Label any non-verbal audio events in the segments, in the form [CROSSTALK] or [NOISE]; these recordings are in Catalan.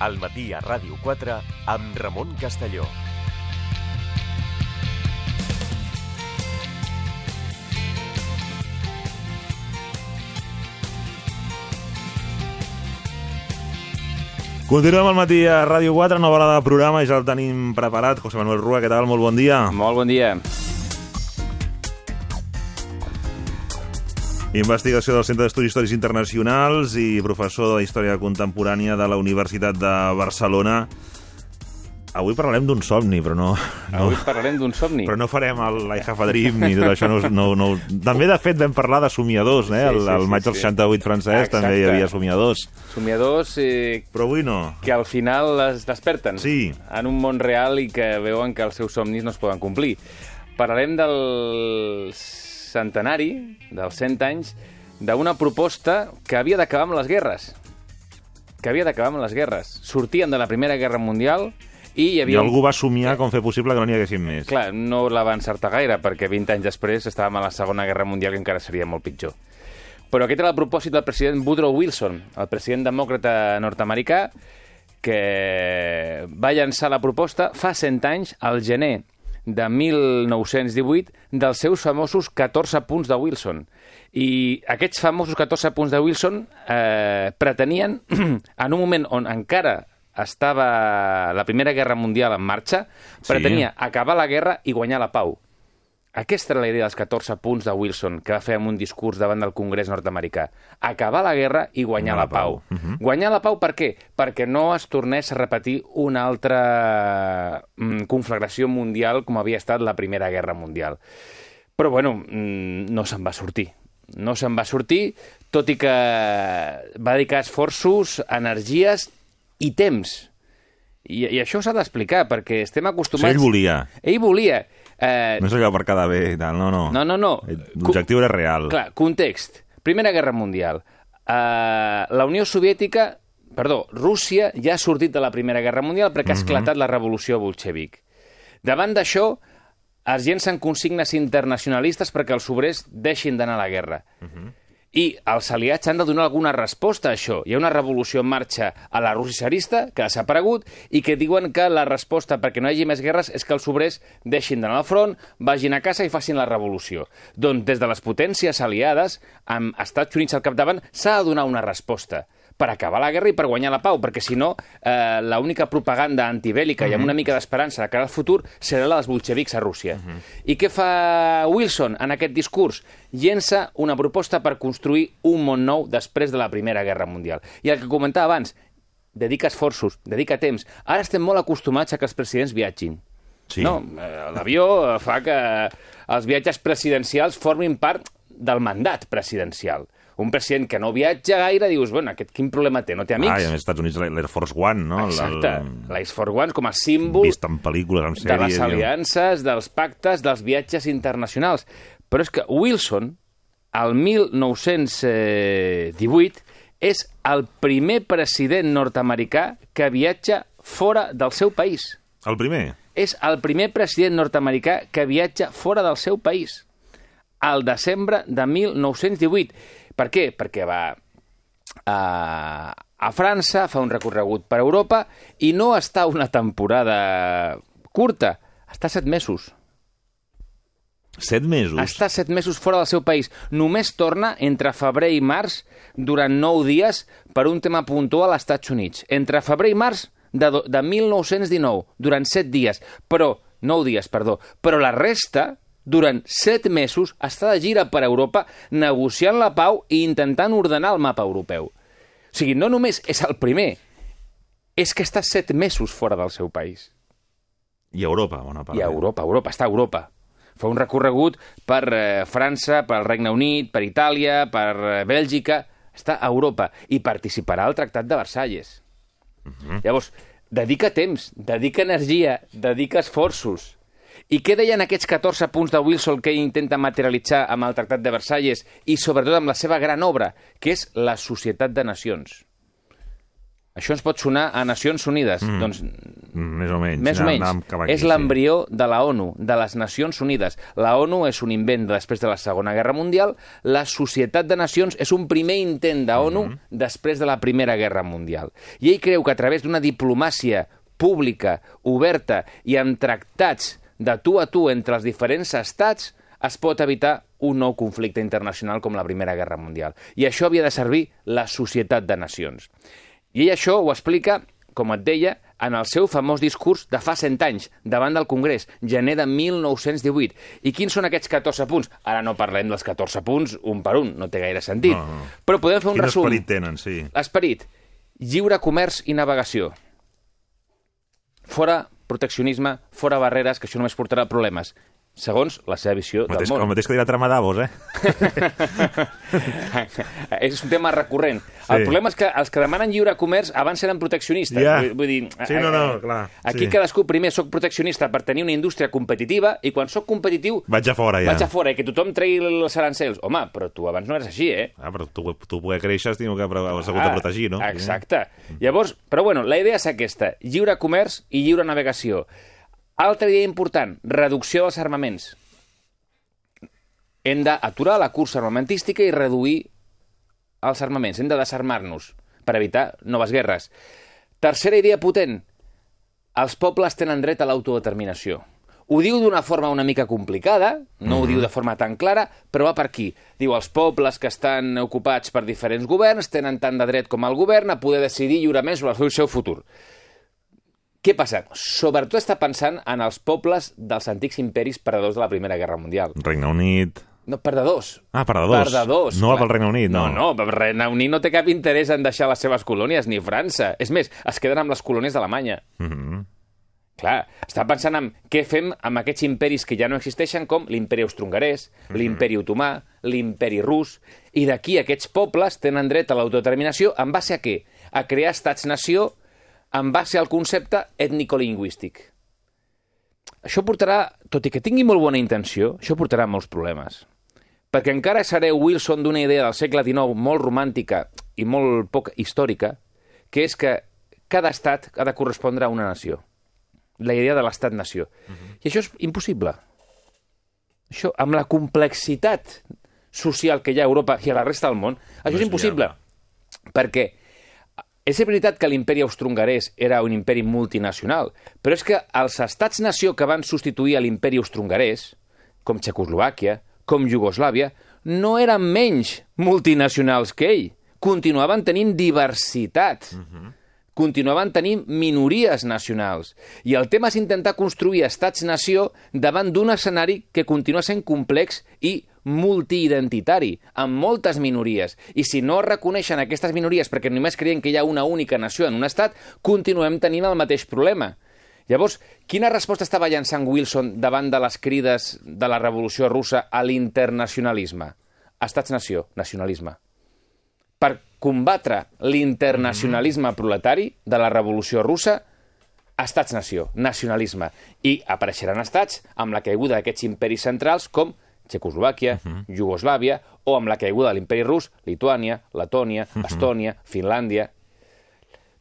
al matí a Ràdio 4 amb Ramon Castelló. Continuem al matí a Ràdio 4, nova hora de programa, ja el tenim preparat. José Manuel Rua, què tal? Molt bon dia. Molt bon dia. Investigació del Centre d'Estudis Històrics Internacionals i professor de Història Contemporània de la Universitat de Barcelona. Avui parlarem d'un somni, però no... no Avui parlarem d'un somni. però no farem el I Have a Dream ni tot això. No, no, no. També, de fet, vam parlar de somiadors, eh? El, sí, el sí, maig del sí. 68 francès Exacte. també hi havia somiadors. Somiadors eh, Però avui no. que al final es desperten Sí. en un món real i que veuen que els seus somnis no es poden complir. Parlarem del centenari, dels 100 anys, d'una proposta que havia d'acabar amb les guerres. Que havia d'acabar amb les guerres. Sortien de la Primera Guerra Mundial i hi I havia... algú va somiar com fer possible que no n'hi haguessin més. Clar, no la va encertar gaire, perquè 20 anys després estàvem a la Segona Guerra Mundial, que encara seria molt pitjor. Però aquest era el propòsit del president Woodrow Wilson, el president demòcrata nord-americà, que va llançar la proposta fa 100 anys, al gener de 1918, dels seus famosos 14 punts de Wilson. I aquests famosos 14 punts de Wilson eh, pretenien, [CLEARS THROAT] en un moment on encara estava la Primera Guerra Mundial en marxa, Sí. pretenia acabar la guerra i guanyar la pau. Aquesta era la idea dels 14 punts de Wilson que va fer en un discurs davant del Congrés nord-americà. Acabar la guerra i guanyar la pau. Guanyar la pau per què? Perquè no es tornés a repetir una altra mm, conflagració mundial com havia estat la Primera Guerra Mundial. Però, bueno, mm, no se'n va sortir. No se'n va sortir, tot i que va dedicar esforços, energies i temps. I, i això s'ha d'explicar, perquè estem O acostumats... sigui, ell volia. Ell volia. Eh, No és allò per quedar bé i tal, no, no. no, no, no. L'objectiu era real. Clar, context. Primera Guerra Mundial. Uh, la Unió Soviètica, perdó, Rússia ja ha sortit de la Primera Guerra Mundial perquè ha esclatat la revolució bolxevic. Davant d'això, es llencen consignes internacionalistes perquè els obrers deixin d'anar a la guerra. I els aliats han de donar alguna resposta a això. Hi ha una revolució en marxa a la Rússia que ha desaparegut, i que diuen que la resposta perquè no hi hagi més guerres és que els obrers deixin d'anar al front, vagin a casa i facin la revolució. Doncs des de les potències aliades, amb Estats Units al capdavant, s'ha de donar una resposta per acabar la guerra i per guanyar la pau, perquè si no, eh, l'única propaganda antibèl·lica i amb una mica d'esperança de cara al futur serà la dels bolxevics a Rússia. I què fa Wilson en aquest discurs? Llença una proposta per construir un món nou després de la Primera Guerra Mundial. I el que comentava abans, dedica esforços, dedica temps. Ara estem molt acostumats a que els presidents viatgin. Sí. No, eh, l'avió fa que els viatges presidencials formin part del mandat presidencial. Un president que no viatja gaire, dius, bueno, aquest quin problema té? No té amics? Ah, i als Estats Units l'Air Force One, no? El- Exacte. el- L'Ice for One com a símbol Vist en pel·lícules, en de sèries... les i- aliances, dels pactes, dels viatges internacionals. Però és que Wilson, al 1918, és el primer president nord-americà que viatja fora del seu país. El primer? És el primer president nord-americà que viatja fora del seu país. Al desembre de 1918. Per què? Perquè va a, a França, fa un recorregut per Europa i no està una temporada curta, està set mesos. Set mesos? Està set mesos fora del seu país. Només torna entre febrer i març durant nou dies per un tema puntual als Estats Units. Entre febrer i març de, de 1919, durant set dies. Però, nou dies, perdó. Però la resta, durant set mesos, està de gira per Europa negociant la pau i intentant ordenar el mapa europeu. O sigui, no només és el primer, és que està set mesos fora del seu país. I a Europa, bona part. I a Europa, Europa, està a Europa. Fa un recorregut per eh, França, per el Regne Unit, per Itàlia, per eh, Bèlgica... Està a Europa i participarà al Tractat de Versalles. Llavors, dedica temps, dedica energia, dedica esforços. I què deien aquests 14 punts de Wilson que intenta materialitzar amb el Tractat de Versalles i sobretot amb la seva gran obra, que és la Societat de Nacions? Això ens pot sonar a Nacions Unides. Mm. Doncs Mm, Més o menys. més o menys. anàvem cap aquí, és l'embrió de la ONU, de les Nacions Unides. La ONU és un invent de després de la Segona Guerra Mundial. La Societat de Nacions és un primer intent de ONU Mhm. després de la Primera Guerra Mundial. I ell creu que a través d'una diplomàcia pública, oberta i amb tractats de tu a tu entre els diferents estats es pot evitar un nou conflicte internacional com la Primera Guerra Mundial. I això havia de servir la Societat de Nacions. I ell això ho explica, com et deia, en el seu famós discurs de fa 100 anys, davant del Congrés, gener de 1918. I quins són aquests 14 punts? Ara no parlem dels 14 punts un per un, no té gaire sentit. No, no. Però podem fer un Quin resum. esperit tenen, sí. Esperit. Lliure comerç i navegació. Fora proteccionisme, fora barreres, que això només portarà problemes. Segons la seva visió El mateix, del el món. mateix que dirà Tramadavos, eh? [LAUGHS] és un tema recurrent. Sí. El problema és que els que demanen lliure comerç abans eren proteccionistes. Ja. Vull, vull dir, Sí, no, no, clar, Aquí sí. cadascú primer sóc proteccionista per tenir una indústria competitiva i quan sóc competitiu Vaig a fora, ja. vaig a fora i que tothom tregui els arancels. Home, però tu abans no eres així, eh? Ah, però tu, tu poder créixer has que has hagut de protegir, no? Exacte. Llavors, però bueno, la idea és aquesta. Lliure comerç i lliure navegació. Altra idea important, reducció dels armaments. Hem d'aturar la cursa armamentística i reduir els armaments. Hem de desarmar-nos per evitar noves guerres. Tercera idea potent. Els pobles tenen dret a l'autodeterminació. Ho diu d'una forma una mica complicada, no ho diu de forma tan clara, però va per aquí. Diu, els pobles que estan ocupats per diferents governs tenen tant de dret com el govern a poder decidir lliurement sobre el seu futur. Què passa? Sobretot està pensant en els pobles dels antics imperis perdedors de la Primera Guerra Mundial. Regne Unit... No, perdedors. Ah, perdedors. Perdedors. No clar. pel Regne Unit, no. No, no, el Regne Unit no té cap interès en deixar les seves colònies, ni França. És més, es queden amb les colònies d'Alemanya. Mhm. Clar, està pensant en què fem amb aquests imperis que ja no existeixen, com l'imperi austro-hongarès, l'imperi otomà, l'imperi rus, i d'aquí aquests pobles tenen dret a l'autodeterminació en base a què? A crear estats-nació en base al concepte ètnico-lingüístic. Això portarà, tot i que tingui molt bona intenció, això portarà molts problemes. Perquè encara seré Wilson d'una idea del segle XIX molt romàntica i molt poc històrica, que és que cada estat ha de correspondre a una nació. La idea de l'estat-nació. I això és impossible. Això, amb la complexitat social que hi ha a Europa i a la resta del món, això és és impossible. Perquè és veritat que l'imperi austro-hongarès era un imperi multinacional, però és que els estats-nació que van substituir a l'imperi austro-hongarès, com Txecoslovàquia, com Iugoslàvia, no eren menys multinacionals que ell. Continuaven tenint diversitat. Continuaven tenint minories nacionals. I el tema és intentar construir estats-nació davant d'un escenari que continua sent complex i multiidentitari, amb moltes minories. I si no reconeixen aquestes minories perquè només creiem que hi ha una única nació en un estat, continuem tenint el mateix problema. Llavors, quina resposta estava llançant Wilson davant de les crides de la revolució russa a l'internacionalisme? Estats-nació, nacionalisme. Per combatre l'internacionalisme proletari de la revolució russa, estats-nació, nacionalisme. I apareixeran estats amb la caiguda d'aquests imperis centrals com Txecoslovàquia, uh -huh. Iugoslàvia, o amb la caiguda de l'imperi rus, Lituània, Letònia, uh -huh. Estònia, Finlàndia...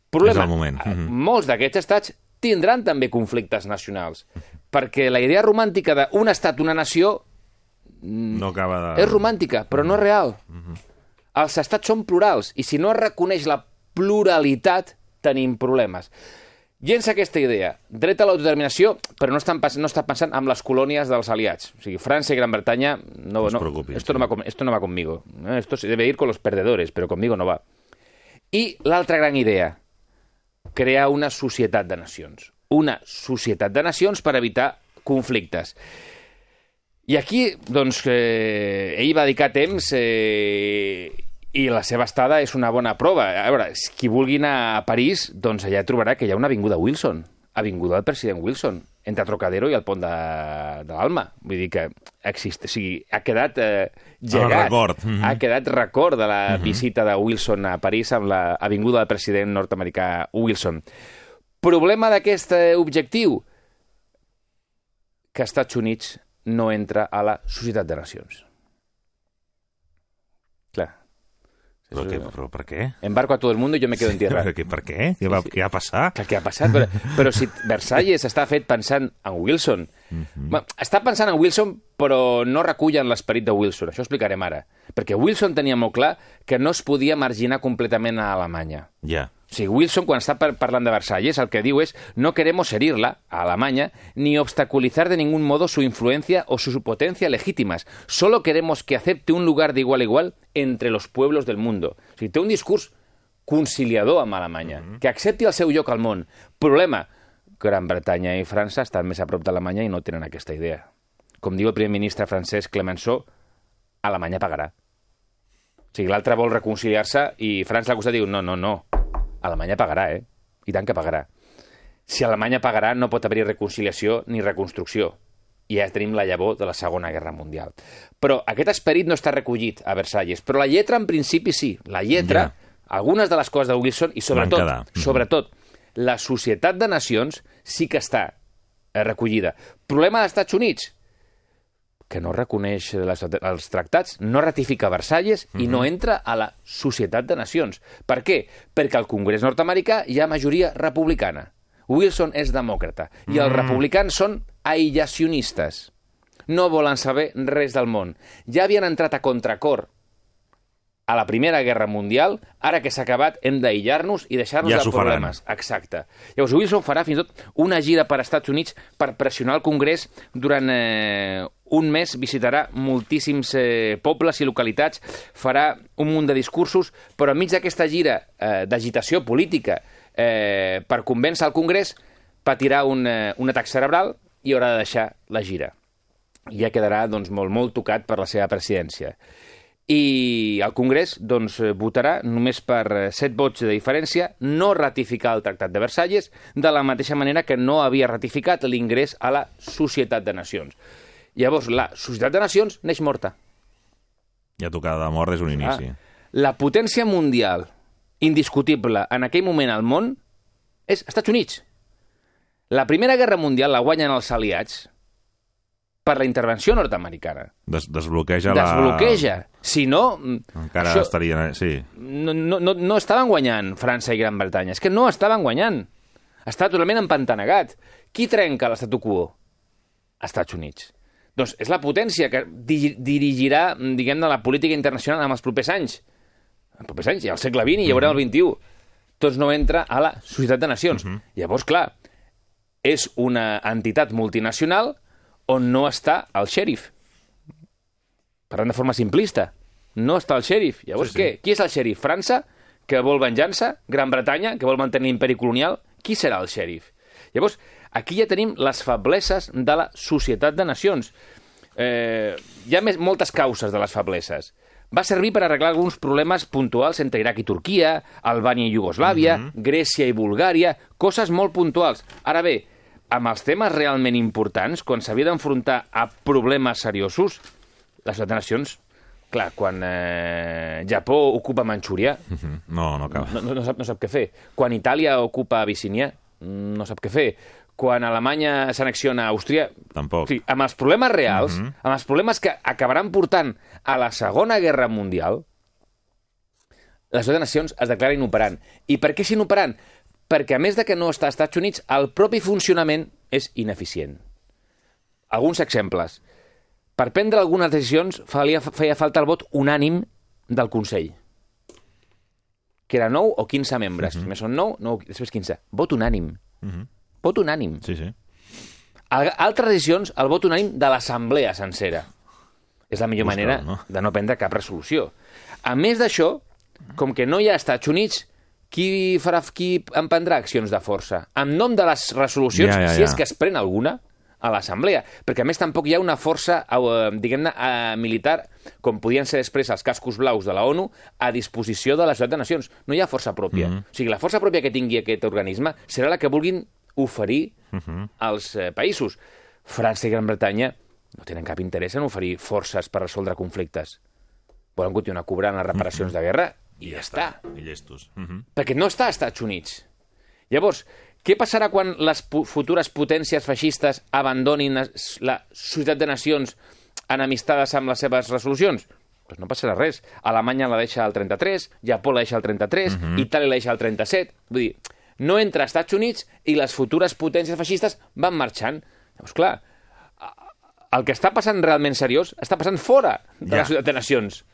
Problema, És el moment. eh, Mhm. molts d'aquests estats tindran també conflictes nacionals, perquè la idea romàntica d'un estat, una nació, No acaba de... és romàntica, però no és real. Els estats són plurals, i si no es reconeix la pluralitat, tenim problemes. Llença aquesta idea, dret a l'autodeterminació, però no, estan, no està pensant en les colònies dels aliats. O sigui, França i Gran Bretanya... No, No no, esto, no va, esto no va conmigo. Eh, Esto se debe ir con los perdedores, però conmigo no va. I l'altra gran idea, crear una societat de nacions. Una societat de nacions per evitar conflictes. I aquí, doncs, eh, ell va dedicar temps eh, i la seva estada és una bona prova. A veure, qui vulgui anar a París, doncs allà trobarà que hi ha una avinguda Wilson, avinguda del president Wilson, entre Trocadero i el pont de, de l'Alma. Vull dir que existe, o sigui, ha quedat eh, llegat, record. Mhm. ha quedat record de la visita de Wilson a París amb l'avinguda del president nord-americà Wilson. Problema d'aquest eh, objectiu? Que Estats Units no entra a la Societat de Nacions. Clar. Però, què, però per què? Embarco a todo el mundo y yo me quedo en tierra. Però què, per què? Què va, què va passar? Que, què ha passat? Però, però si Versalles està fet pensant en Wilson, mm -hmm. està pensant en Wilson però no recullen l'esperit de Wilson, això ho explicarem ara. Perquè Wilson tenia molt clar que no es podia marginar completament a Alemanya. Ja. O sigui, Wilson, quan està par parlant de Versalles, el que diu és no queremos herirla, a Alemanya, ni obstaculizar de ningún modo su influencia o su potencia legítimas. Solo queremos que acepte un lugar de igual a igual entre los pueblos del mundo. O sigui, té un discurs conciliador amb Alemanya, mm -hmm. que accepti el seu lloc al món. Problema, Gran Bretanya i França estan més a prop d'Alemanya i no tenen aquesta idea. Com diu el primer ministre francès Clemenceau, Alemanya pagarà. O sigui, l'altre vol reconciliar-se i França al costat diu no, no, no, Alemanya pagarà, eh? I tant que pagarà. Si Alemanya pagarà, no pot haver-hi reconciliació ni reconstrucció. I ja tenim la llavor de la Segona Guerra Mundial. Però aquest esperit no està recollit a Versalles. Però la lletra, en principi, sí. La lletra, ja. algunes de les coses de Wilson, i sobretot, quedar. Mhm. sobretot, la Societat de Nacions sí que està eh, recollida. Problema dels Estats Units? que no reconeix les, els tractats, no ratifica Versalles mm -hmm. i no entra a la Societat de Nacions. Per què? Perquè al Congrés nord-americà hi ha majoria republicana. Wilson és demòcrata i els Mm. republicans són aïllacionistes. No volen saber res del món. Ja havien entrat a contracor a la Primera Guerra Mundial, ara que s'ha acabat hem d'aïllar-nos i deixar-nos Ja de s'ho faran. problemes. Exacte. Llavors Wilson farà fins i tot una gira per Estats Units per pressionar el Congrés durant eh, un mes, visitarà moltíssims eh, pobles i localitats, farà un munt de discursos, però enmig d'aquesta gira eh, d'agitació política eh, per convèncer el Congrés, patirà un, eh, un atac cerebral i haurà de deixar la gira. I ja quedarà doncs, molt, molt tocat per la seva presidència i el Congrés doncs, eh, votarà només per eh, set vots de diferència no ratificar el Tractat de Versalles de la mateixa manera que no havia ratificat l'ingrés a la Societat de Nacions. Llavors, la Societat de Nacions neix morta. Ja tocada de mort des d'un inici. Ah, la potència mundial indiscutible en aquell moment al món és Estats Units. La Primera Guerra Mundial la guanyen els aliats per la intervenció nord-americana. Des desbloqueja la... Desbloqueja. Si no... Encara això- estaria... Sí. no, no, no, no estaven guanyant França i Gran Bretanya. És que no estaven guanyant. Està totalment empantanegat. Qui trenca l'estatu quo? Estats Units. Doncs és la potència que di dirigirà, diguem-ne, la política internacional en els propers anys. En propers anys, i al segle XX, i veurem el XXI. Tots no entra a la Societat de Nacions. Llavors, clar, és una entitat multinacional on no està el xèrif. Parlant de forma simplista. No està el xèrif. Llavors, Sí, sí. què? Qui és el xèrif? França, que vol venjança? Gran Bretanya, que vol mantenir l'imperi colonial? Qui serà el xèrif? Llavors, aquí ja tenim les febleses de la Societat de Nacions. Eh, hi ha més, moltes causes de les febleses. Va servir per arreglar alguns problemes puntuals entre Iraq i Turquia, Albània i Iugoslàvia, Grècia i Bulgària, coses molt puntuals. Ara bé, amb els temes realment importants, quan s'havia d'enfrontar a problemes seriosos, les Nacions, clar, quan eh, Japó ocupa Manxúria, Mhm. No, no cal. no, no, sap, no sap què fer. Quan Itàlia ocupa Abissínia, no sap què fer. Quan Alemanya s'anexiona a Àustria... Tampoc. Sí, amb els problemes reals, amb els problemes que acabaran portant a la Segona Guerra Mundial, les Nacions es declara inoperant. I per què és inoperant? Perquè, a més de que no està als Estats Units, el propi funcionament és ineficient. Alguns exemples. Per prendre algunes decisions feia, feia falta el vot unànim del Consell que era 9 o 15 membres. Primer són 9, 9, després 15. Vot unànim. Mhm. Vot unànim. Sí, sí. Al- Altres decisions, el vot unànim de l'assemblea sencera. És la millor Busca, manera no? de no prendre cap resolució. A més d'això, com que no hi ha Estats Units, qui, farà, qui emprendrà accions de força? En nom de les resolucions, Ja, ja, si ja. és que es pren alguna, a l'assemblea. Perquè, a més, tampoc hi ha una força, eh, diguem-ne, eh, militar, com podien ser després els cascos blaus de la ONU, a disposició de la Societat de Nacions. No hi ha força pròpia. Mhm. O sigui, la força pròpia que tingui aquest organisme serà la que vulguin oferir Mhm. als eh, països. França i Gran Bretanya no tenen cap interès en oferir forces per resoldre conflictes. Volen continuar cobrant les reparacions de guerra i ja està. I llestos. Mhm. Perquè no està als Estats Units. Llavors, què passarà quan les futures potències feixistes abandonin la Societat de Nacions enemistades amb les seves resolucions? Doncs no passarà res. Alemanya la deixa al 33, Japó la deixa al 33, uh -huh. Itàlia la deixa al 37. Vull dir, no entre Estats Units i les futures potències feixistes van marxant. Llavors, clar, el que està passant realment seriós està passant fora de Ja. la Ciutat de Nacions.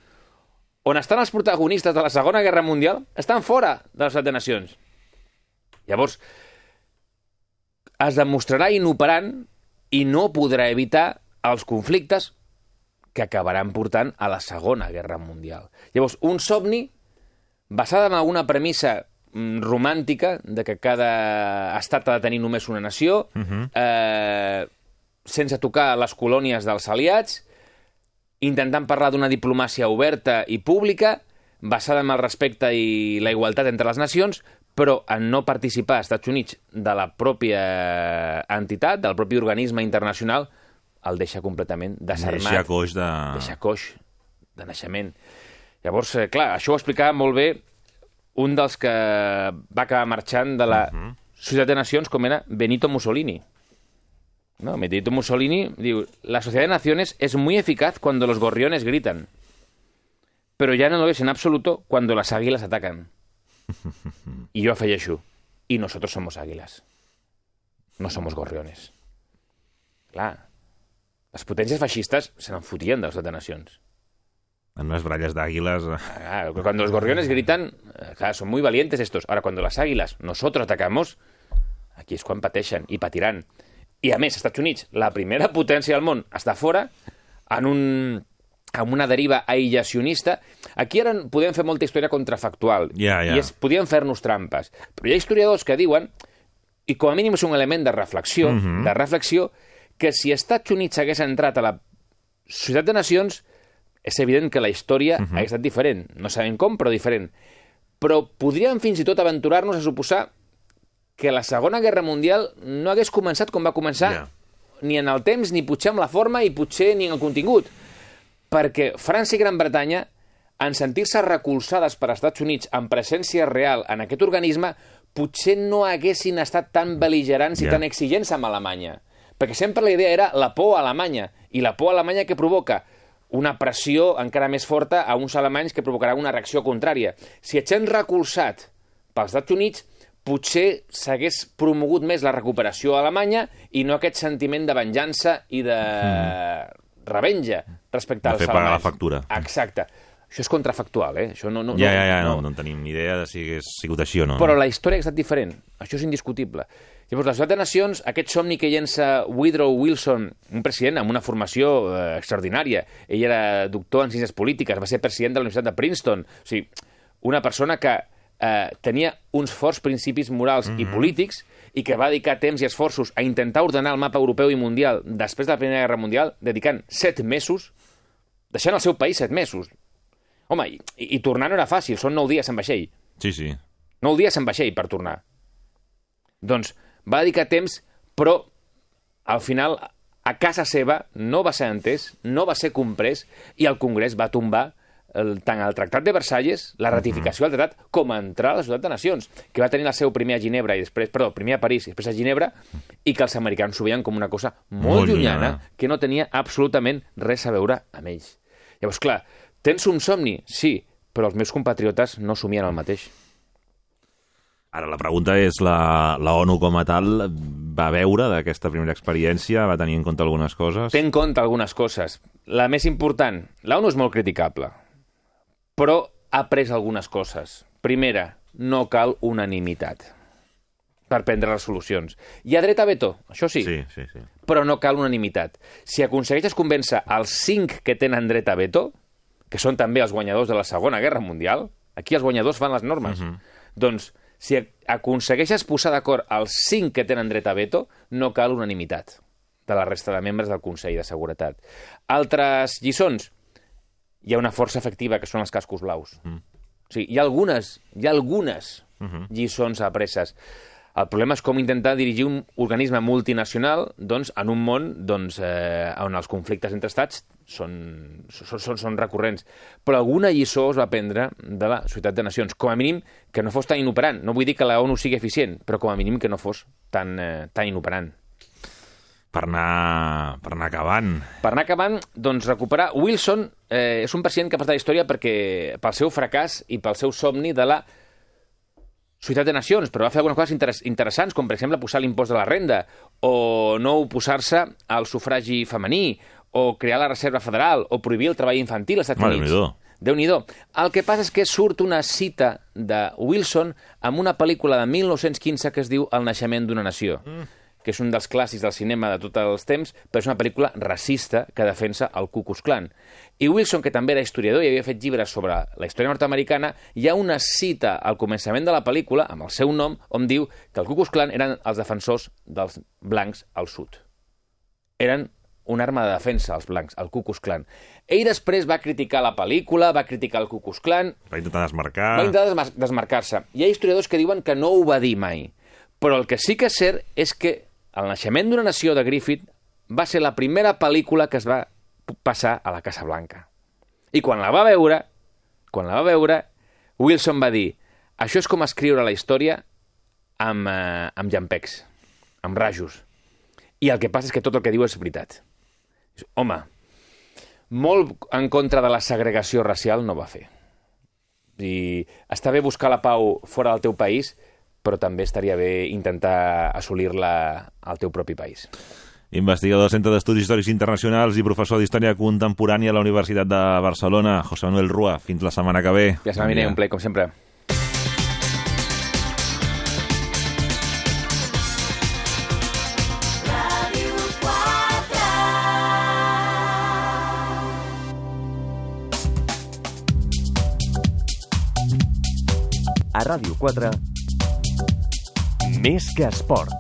On estan els protagonistes de la Segona Guerra Mundial estan fora de Ciutat de Nacions. Llavors, es demostrarà inoperant i no podrà evitar els conflictes que acabaran portant a la Segona Guerra Mundial. Llavors, un somni basada en alguna premissa mm, romàntica de que cada estat ha de tenir només una nació, uh -huh. eh, sense tocar les colònies dels aliats, intentant parlar d'una diplomàcia oberta i pública, basada en el respecte i la igualtat entre les nacions, però en no participar als Estats Units de la pròpia entitat, del propi organisme internacional, el deixa completament desarmat Deixa coix de... deixar coix de naixement. Llavors, eh, clar, això ho explicava molt bé un dels que va acabar marxant de la uh -huh. Societat de Nacions, com era Benito Mussolini. No, Benito Mussolini diu, la Sociedad de Naciones es muy eficaz cuando los gorriones gritan, pero ya no lo es en absoluto cuando las águilas atacan. Y yo afegeixo, y nosotros somos águilas, no somos gorriones. Clar, les potències feixistes se n'enfotien de les de nacions. En unes bralles d'àguiles... eh, Ah, cuando los gorriones gritan, eh, claro, son muy valientes estos. Ahora, cuando las águilas, nosotros atacamos, aquí és quan pateixen i patiran. I a més, Estats Units, la primera potència del món, està fora en un amb una deriva aïllacionista. Aquí ara podem fer molta història contrafactual Ja, ja. i es, podien fer-nos trampes. Però hi ha historiadors que diuen, i com a mínim és un element de reflexió, Mhm. de reflexió, que si Estats Units hagués entrat a la Societat de Nacions, és evident que la història Mhm. hagués estat diferent. No sabem com, però diferent. Però podríem fins i tot aventurar-nos a suposar que la Segona Guerra Mundial no hagués començat com va començar, Ja. ni en el temps, ni potser amb la forma, i potser ni en el contingut. Perquè França i Gran Bretanya, en sentir-se recolzades per Estats Units en presència real en aquest organisme, potser no haguessin estat tan beligerants i Ja. tan exigents amb Alemanya. Perquè sempre la idea era la por a Alemanya, i la por a Alemanya que provoca una pressió encara més forta a uns alemanys que provocarà una reacció contrària. Si ets recolzat pels Estats Units, potser s'hagués promogut més la recuperació a Alemanya i no aquest sentiment de venjança i de revenja respecte De als fer pagar alemanys. la factura. Exacte. Això és contrafactual, eh? Això no, no, Ja, ja, ja, no, no en tenim ni idea de si hagués sigut així o no. però la història ha estat diferent. Això és indiscutible. Llavors, la Societat de Nacions, aquest somni que llença Woodrow Wilson, un president amb una formació eh, extraordinària, ell era doctor en ciències polítiques, va ser president de la Universitat de Princeton, o sigui, una persona que eh, tenia uns forts principis morals i polítics i que va dedicar temps i esforços a intentar ordenar el mapa europeu i mundial després de la Primera Guerra Mundial, dedicant set mesos, deixant el seu país set mesos. Home, i, i tornar no era fàcil, són nou dies en vaixell. Sí, sí. Nou dies en vaixell per tornar. Doncs va dedicar temps, però al final a casa seva no va ser entès, no va ser comprès i el Congrés va tombar el, tant el Tractat de Versalles, la ratificació del tractat, com entrar a la Societat de Nacions, que va tenir la seu primer a Ginebra i després, perdó, primer a París i després a Ginebra, i que els americans ho veien com una cosa molt, Molt llunyana, llunyana. que no tenia absolutament res a veure amb ells. Llavors, clar, tens un somni? Sí, però els meus compatriotes no somien el mateix. Ara, la pregunta és, la, la ONU com a tal va veure d'aquesta primera experiència, va tenir en compte algunes coses? Té en compte algunes coses. La més important, la ONU és molt criticable, però ha pres algunes coses. Primera, no cal unanimitat per prendre resolucions. Hi ha dret a veto, això sí, Sí, sí, sí. però no cal unanimitat. Si aconsegueixes convèncer els cinc que tenen dret a veto, que són també els guanyadors de la Segona Guerra Mundial, aquí els guanyadors fan les normes, doncs si ac- aconsegueixes posar d'acord els cinc que tenen dret a veto, no cal unanimitat de la resta de membres del Consell de Seguretat. Altres lliçons, hi ha una força efectiva, que són els cascos blaus. Mm. O sigui, hi ha algunes, hi ha algunes lliçons apreses. El problema és com intentar dirigir un organisme multinacional doncs, en un món doncs, eh, on els conflictes entre estats són, són, són, són recurrents. Però alguna lliçó es va prendre de la Societat de Nacions. Com a mínim, que no fos tan inoperant. No vull dir que la ONU sigui eficient, però com a mínim que no fos tan, eh, tan inoperant. Per anar, per anar acabant. Per anar acabant, doncs recuperar... Wilson eh, és un pacient que ha passat la història perquè, pel seu fracàs i pel seu somni de la Societat de Nacions, però va fer algunes coses interes interessants, com per exemple posar l'impost de la renda, o no oposar-se al sufragi femení, o crear la Reserva Federal, o prohibir el treball infantil als Estats Mare Units. déu nhi El que passa és que surt una cita de Wilson amb una pel·lícula de 1915 que es diu El naixement d'una nació, mm. Que és un dels clàssics del cinema de tots els temps, però és una pel·lícula racista que defensa el Ku Klux Klan. I Wilson, que també era historiador i havia fet llibres sobre la història nord-americana, hi ha una cita al començament de la pel·lícula, amb el seu nom, on diu que el Ku Klux Klan eren els defensors dels blancs al sud. Eren una arma de defensa, els blancs, el Ku Klux Klan. Ell després va criticar la pel·lícula, va criticar el Ku Klux Klan, Va intentar desmarcar... va intentar desmar desmarcar-se. Hi ha historiadors que diuen que no ho va dir mai. Però el que sí que és cert és que El naixement d'una nació de Griffith va ser la primera pel·lícula que es va passar a la Casa Blanca. I quan la va veure, quan la va veure, Wilson va dir això és com escriure la història amb, eh, amb llampecs, amb rajos. I el que passa és que tot el que diu és veritat. Home, molt en contra de la segregació racial no va fer. I està bé buscar la pau fora del teu país, però també estaria bé intentar assolir-la al teu propi país. Investigador del Centre d'Estudis Històrics Internacionals i professor d'Història Contemporània a la Universitat de Barcelona, José Manuel Rua. Fins la setmana que ve. Ja se m'ha un ple, com sempre. A Ràdio 4, més que esport.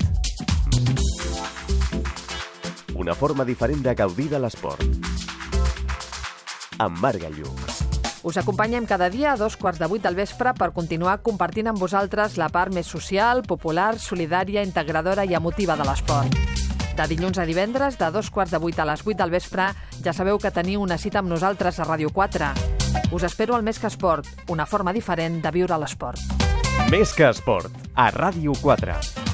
Una forma diferent de gaudir de l'esport. Amb Marc Lluc. Us acompanyem cada dia a dos quarts de vuit del vespre per continuar compartint amb vosaltres la part més social, popular, solidària, integradora i emotiva de l'esport. De dilluns a divendres, de dos quarts de vuit a les vuit del vespre, ja sabeu que teniu una cita amb nosaltres a Ràdio 4. Us espero al Més que Esport, una forma diferent de viure l'esport. Més que esport. A Ràdio 4.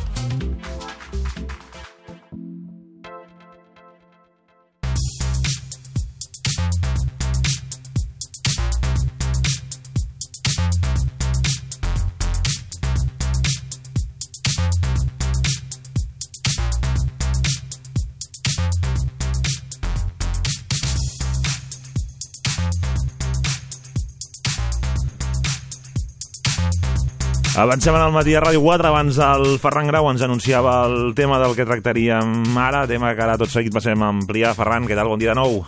Avancem el matí a Ràdio 4. Abans el Ferran Grau ens anunciava el tema del que tractaríem ara, tema que ara tot seguit passem a ampliar. Ferran, què tal? Bon dia de nou.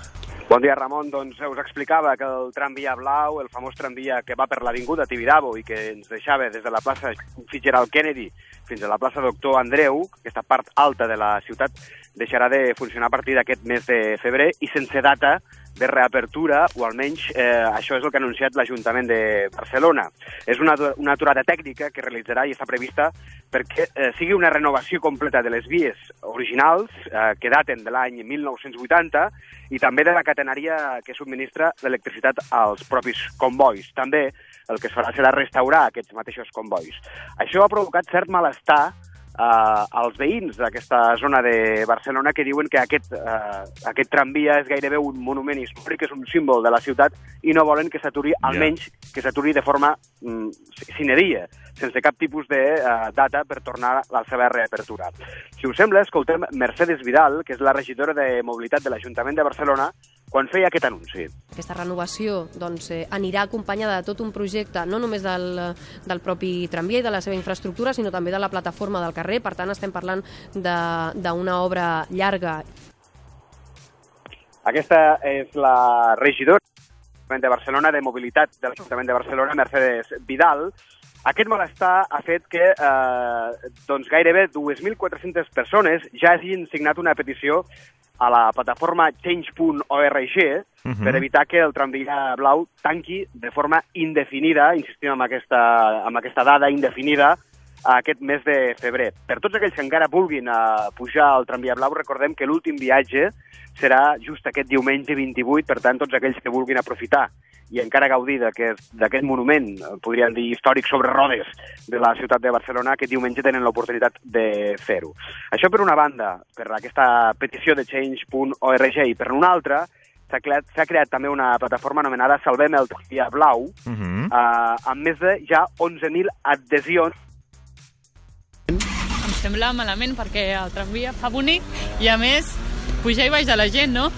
Bon dia, Ramon. Doncs us explicava que el tramvia blau, el famós tramvia que va per l'Avinguda Tibidabo i que ens deixava des de la plaça Fitzgerald Kennedy fins a la plaça Doctor Andreu, aquesta part alta de la ciutat, deixarà de funcionar a partir d'aquest mes de febrer i sense data de reapertura, o almenys eh, això és el que ha anunciat l'Ajuntament de Barcelona. És una, una aturada tècnica que realitzarà i està prevista perquè eh, sigui una renovació completa de les vies originals eh, que daten de l'any 1980 i també de la catenària que subministra l'electricitat als propis convois. També el que es farà serà restaurar aquests mateixos convois. Això ha provocat cert malestar eh, als veïns d'aquesta zona de Barcelona que diuen que aquest, eh, aquest tramvia és gairebé un monument històric, és un símbol de la ciutat i no volen que s'aturi, almenys que s'aturi de forma mm, sine dia, sense cap tipus de eh, data per tornar a la seva reapertura. Si us sembla, escoltem Mercedes Vidal, que és la regidora de Mobilitat de l'Ajuntament de Barcelona, quan feia aquest anunci. Aquesta renovació doncs, eh, anirà acompanyada de tot un projecte, no només del, del propi tramvia i de la seva infraestructura, sinó també de la plataforma del carrer. Per tant, estem parlant d'una obra llarga Aquesta és la regidora de Barcelona de Mobilitat de l'Ajuntament de Barcelona, Mercedes Vidal. Aquest malestar ha fet que eh, doncs gairebé 2.400 persones ja hagin signat una petició a la plataforma change.org Mhm. per evitar que el tramvia blau tanqui de forma indefinida, insistim en aquesta, en aquesta dada indefinida, aquest mes de febrer. Per tots aquells que encara vulguin uh, pujar al tramvia blau, recordem que l'últim viatge serà just aquest diumenge 28, per tant, tots aquells que vulguin aprofitar i encara gaudir d'aquest d'aquest monument, podríem dir històric sobre rodes de la ciutat de Barcelona, aquest diumenge tenen l'oportunitat de fer-ho. Això per una banda, per aquesta petició de change.org, i per una altra, s'ha creat, creat també una plataforma anomenada Salvem el Tramvia Blau, Uh -huh. eh, amb més de ja 11.000 adhesions Em sembla malament perquè el tramvia fa bonic i a més pujar i baixar la gent, no?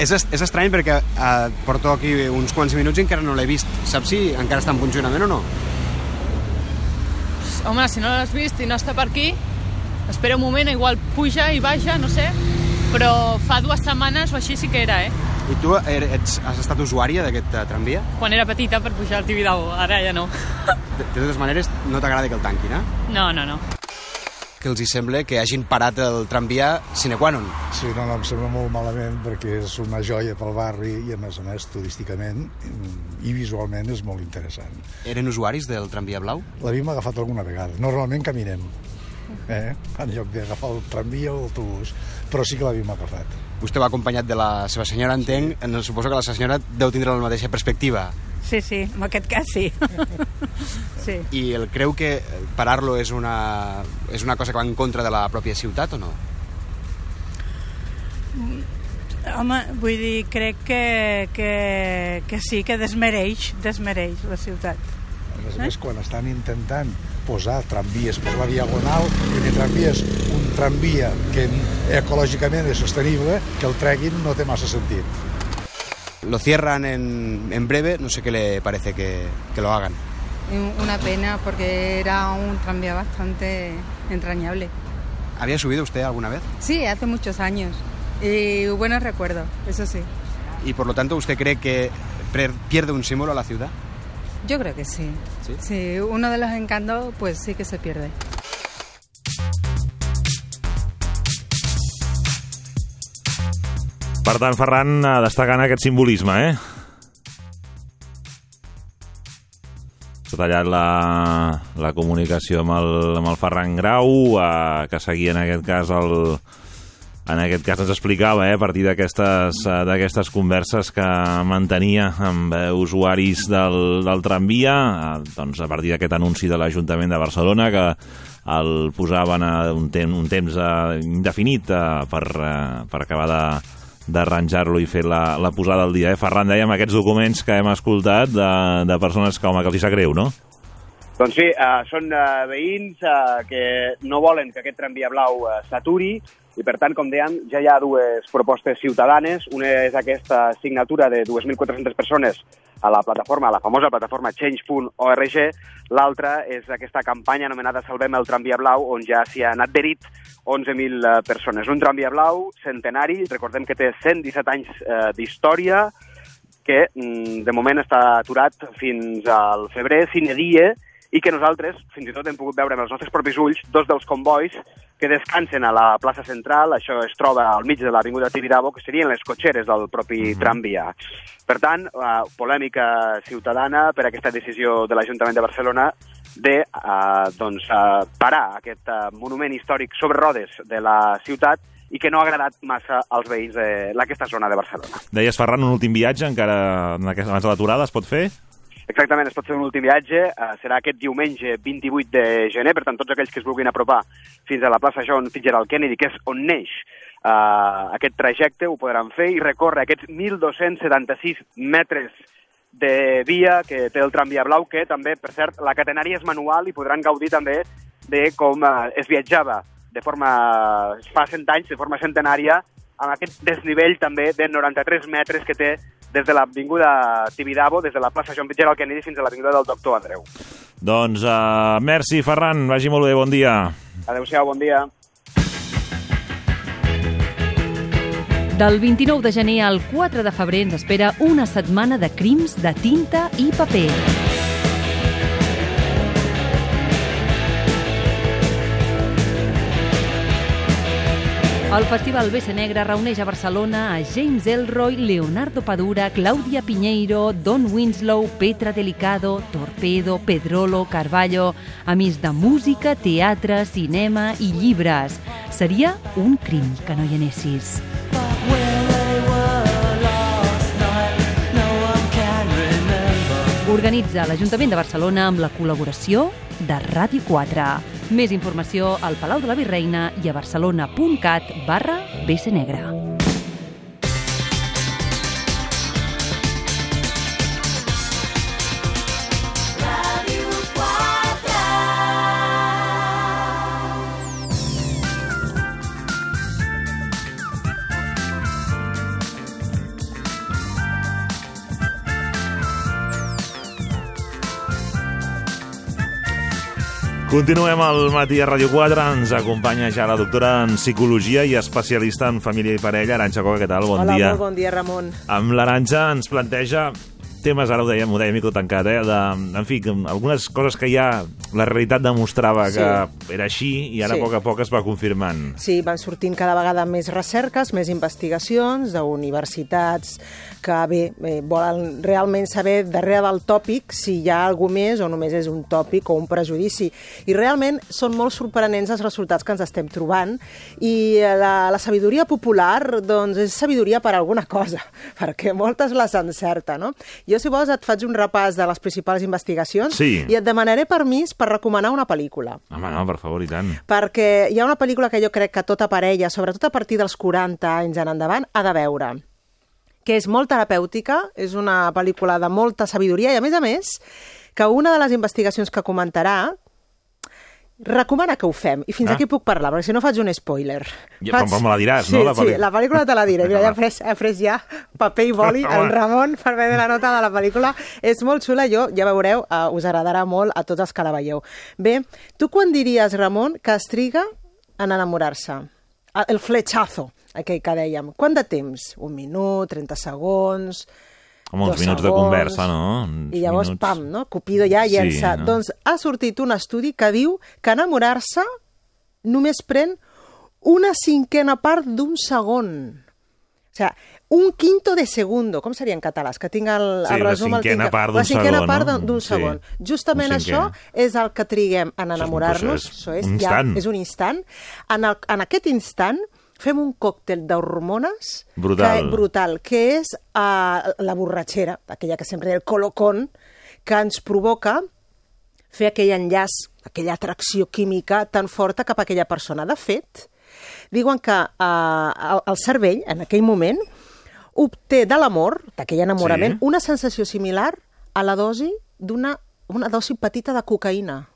És, est- és estrany perquè eh, porto aquí uns quants minuts i encara no l'he vist. Saps si encara està en funcionament o no? Home, si no l'has vist i no està per aquí, espera un moment, igual puja i baixa, no sé, però fa dues setmanes o així sí que era, eh? I tu er- ets, has estat usuària d'aquest eh, tramvia? Quan era petita per pujar al Tibidabo, ara ja no. De, de totes maneres, no t'agrada que el tanquin, eh? No, no, no. Que els hi sembla que hagin parat el tramvia sine qua non. Sí, no, no, em sembla molt malament perquè és una joia pel barri i, a més a més, turísticament i visualment és molt interessant. Eren usuaris del tramvia blau? L'havíem agafat alguna vegada. Normalment caminem, eh? en lloc d'agafar el tramvia o l'autobús, però sí que l'havíem agafat. Vostè va acompanyat de la seva senyora, entenc. En- Suposo que la seva senyora deu tindre la mateixa perspectiva. Sí, sí, en aquest cas sí. [LAUGHS] sí. I el creu que parar-lo és una, és una cosa que va en contra de la pròpia ciutat o no? Home, vull dir, crec que, que, que sí, que desmereix, desmereix la ciutat. A més a més, quan estan intentant posar tramvies per la diagonal, primer tramvia és un tramvia que ecològicament és sostenible, que el treguin no té massa sentit. Lo cierran en, en breve, no sé qué le parece que, que lo hagan. Una pena porque era un tranvía bastante entrañable. ¿Había subido usted alguna vez? Sí, hace muchos años. Y buenos recuerdos, eso sí. Y por lo tanto, ¿usted cree que pierde un símbolo a la ciudad? Yo creo que sí. ¿Sí? uno de los encantos pues sí que se pierde. Per tant, Ferran, eh, destacant aquest simbolisme, eh? S'ha tallat la, la comunicació amb el, amb el Ferran Grau, eh, que seguia en aquest cas el, en aquest cas ens explicava, eh, a partir d'aquestes eh, converses que mantenia amb eh, usuaris del, del tramvia, eh, doncs a partir d'aquest anunci de l'Ajuntament de Barcelona que el posaven a un, tem un temps eh, indefinit eh, per, eh, per acabar de d'arranjar-lo i fer la, la posada al dia. Eh? Ferran, dèiem aquests documents que hem escoltat de, de persones que, home, que els hi sap greu, no? Doncs sí, uh, són uh, veïns uh, que no volen que aquest tramvia blau uh, s'aturi i, per tant, com dèiem, ja hi ha dues propostes ciutadanes. Una és aquesta signatura de 2.400 persones a la plataforma, a la famosa plataforma change.org. L'altra és aquesta campanya anomenada Salvem el tramvia blau, on ja s'hi han adherit 11.000 persones. Un tramvia blau centenari, recordem que té 117 anys eh, d'història, que mm, de moment està aturat fins al febrer, sine die, i que nosaltres, fins i tot hem pogut veure amb els nostres propis ulls, dos dels convois que descansen a la plaça central, això es troba al mig de l'Avinguda Tibidabo, que serien les cotxeres del propi mm -hmm. tramvia. Per tant, uh, polèmica ciutadana per aquesta decisió de l'Ajuntament de Barcelona de uh, doncs, uh, parar aquest uh, monument històric sobre rodes de la ciutat i que no ha agradat massa als veïns d'aquesta zona de Barcelona. Deies, Ferran, un últim viatge encara abans de l'aturada es pot fer? Exactament, es pot fer un últim viatge, uh, serà aquest diumenge 28 de gener, per tant, tots aquells que es vulguin apropar fins a la plaça John Fitzgerald Kennedy, que és on neix uh, aquest trajecte, ho podran fer. I recórrer aquests 1.276 metres de via que té el tramvia blau, que també, per cert, la catenària és manual i podran gaudir també de com uh, es viatjava de forma, fa 100 anys, de forma centenària, amb aquest desnivell també de 93 metres que té des de l'Avinguda Tibidabo, des de la plaça Joan Fitzgerald Kennedy fins a l'Avinguda del Doctor Andreu. Doncs, uh, merci, Ferran. Vagi molt bé, bon dia. Adéu-siau, bon dia. Del 29 de gener al 4 de febrer ens espera una setmana de crims de tinta i paper. El Festival BC Negre reuneix a Barcelona a James Elroy, Leonardo Padura, Clàudia Piñeiro, Don Winslow, Petra Delicado, Torpedo, Pedrolo, Carballo, amics de música, teatre, cinema i llibres. Seria un crim que no hi anessis. Organitza l'Ajuntament de Barcelona amb la col·laboració de Ràdio 4. Més informació al Palau de la Virreina i a barcelona.cat barra bcnegra. Continuem al matí a Ràdio 4. Ens acompanya ja la doctora en Psicologia i especialista en família i parella, Aranxa Coca. Què tal? Bon Hola, dia. molt bon dia, Ramon. Amb l'Aranxa ens planteja temes, ara ho dèiem, ho dèiem micro tancat, eh? De, en fi, algunes coses que ja la realitat demostrava Sí. que era així i ara Sí. a poc a poc es va confirmant. Sí, van sortint cada vegada més recerques, més investigacions d'universitats que bé, bé, volen realment saber darrere del tòpic si hi ha alguna més o només és un tòpic o un prejudici. I realment són molt sorprenents els resultats que ens estem trobant i eh, la, la sabidoria popular doncs, és sabidoria per alguna cosa, [LAUGHS] perquè moltes les encerta. No? Jo, si vols, et faig un repàs de les principals investigacions Sí. i et demanaré permís per recomanar una pel·lícula. Home, no, per favor, i tant. perquè hi ha una pel·lícula que jo crec que tota parella, sobretot a partir dels 40 anys en endavant, ha de veure que és molt terapèutica, és una pel·lícula de molta sabidoria i, a més a més, que una de les investigacions que comentarà recomana que ho fem, i fins Ah. aquí puc parlar, perquè si no faig un spoiler. Ja, però- però me la diràs, sí, no, la Sí, la pel·lícula te la diré. Mira, ja he pres, he pres ja paper i boli, [LAUGHS] el Ramon, per veure la nota de la pel·lícula. És molt xula, jo, ja veureu, uh, us agradarà molt a tots els que la veieu. Bé, tu quan diries, Ramon, que es triga en enamorar-se? El fletxazo, aquell que dèiem. Quant de temps? Un minut, 30 segons... Home, uns minuts de segons, conversa, no? Uns I llavors, minuts. pam, no? Cupido ja Sí, llença. no? Doncs ha sortit un estudi que diu que enamorar-se només pren una cinquena part d'un segon. O sigui, un quinto de segundo. Com seria en català? És Que tinc el, Sí, el la resum. el cinquena tinc- part d'un La cinquena segon, part no? d'un- Sí, segon. Justament un això és el que triguem en Això és- enamorar-nos. això és un. Ja, és un instant. En, el, en aquest instant fem un còctel d'hormones Brutal. Que, brutal, que és uh, la borratxera, aquella que sempre el colocón, que ens provoca fer aquell enllaç, aquella atracció química tan forta cap a aquella persona. De fet, diuen que uh, el, el cervell, en aquell moment, obté de l'amor, d'aquell enamorament, Sí. sí. una sensació similar a la dosi d'una una dosi petita de cocaïna.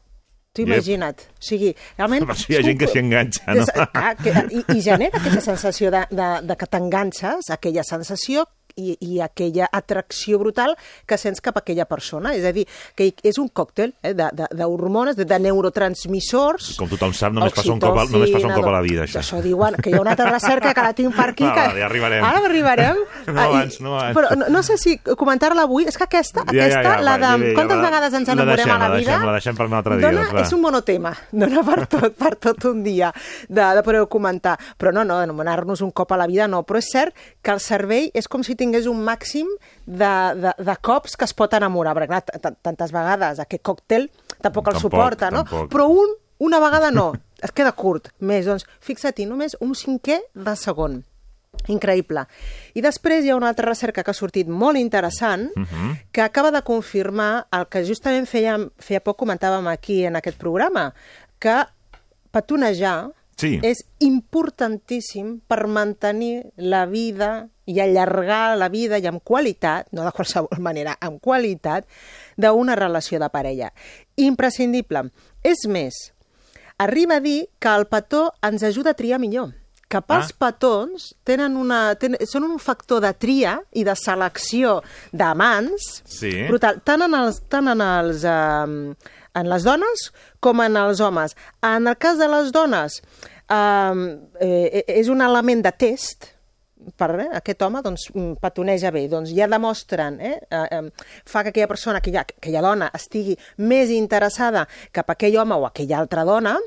Tu Yep. imagina't. O sigui, realment... Per això hi ha gent que s'hi enganxa, no? És- clar, que, i, I genera aquesta sensació de, de, de que t'enganxes, aquella sensació i, i aquella atracció brutal que sents cap a aquella persona. És a dir, que és un còctel eh, de- de- d'hormones, de, de, de neurotransmissors... Com tothom sap, només passa un cop només passa un cop a la vida, això. Això diuen, que hi ha una altra recerca que la tinc per aquí. Va, que... va, ja arribarem. Ara arribarem. [LAUGHS] No abans, no abans. Però no, no sé si comentar-la avui, és que aquesta, Ja, ja, aquesta ja, la va, de ja, ja, quantes va. vegades ens La enamorem deixem, a la la vida... deixem, la deixem per un altre dia, Dona, és un monotema, dona per tot, per tot un dia de, de poder comentar. Però no, no, anomenar-nos un cop a la vida no, però és cert que el cervell és com si tingués un màxim de, de, de cops que es pot enamorar, perquè clar, tantes vegades aquest còctel tampoc el suporta, no? tampoc. Però un, una vegada no, es queda curt. Més, doncs, fixa-t'hi, només un cinquè de segon. Increïble. I després hi ha una altra recerca que ha sortit molt interessant, Mhm. que acaba de confirmar el que justament feia, feia poc comentàvem aquí en aquest programa, que petonejar Sí. és importantíssim per mantenir la vida i allargar la vida i amb qualitat, no de qualsevol [LAUGHS] manera, amb qualitat, d'una relació de parella. Imprescindible. És més, arriba a dir que el petó ens ajuda a triar millor que pels Ah. petons tenen una, ten, són un factor de tria i de selecció d'amants Sí. brutal, tant en, els, tant en, els, eh, en les dones com en els homes. En el cas de les dones, eh, eh, és un element de test, per eh, aquest home doncs, mm, petoneja bé, doncs ja demostren, eh, eh, fa que aquella persona, aquella, aquella dona, estigui més interessada cap a aquell home o aquella altra dona,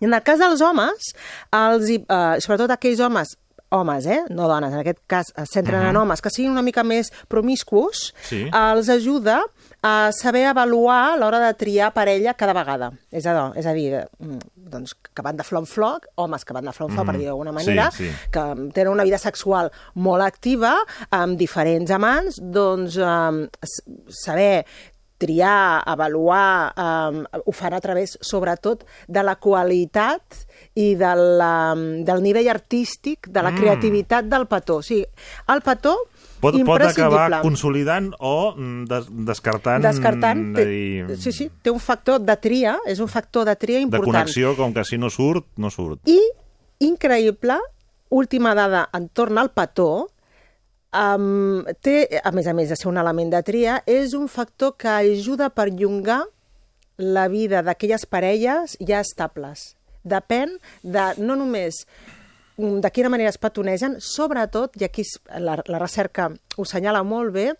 i en el cas dels homes, els, eh, sobretot aquells homes homes, eh? no dones, en aquest cas es centren Mhm. en homes, que siguin una mica més promiscuos, Sí. els ajuda a saber avaluar a l'hora de triar parella cada vegada. És a, és a dir, eh, mm, doncs, que van de flor en flor, homes que van de flor en flor, Mhm. per dir d'alguna Sí, manera, sí. que tenen una vida sexual molt activa, amb diferents amants, doncs eh, saber triar, avaluar, eh, ho fan a través, sobretot, de la qualitat i de la, del nivell artístic, de la Mm. creativitat del petó. O sigui, el petó, Pot, pot acabar consolidant o mm, des, descartant... Descartant, de, té, sí, sí, té un factor de tria, és un factor de tria de important. connexió, com que si no surt, no surt. I, increïble, última dada entorn al petó, um, té, a més a més de ser un element de tria, és un factor que ajuda a perllongar la vida d'aquelles parelles ja estables. Depèn de no només mm, de quina manera es petonegen, sobretot, i aquí la, la recerca ho senyala molt bé,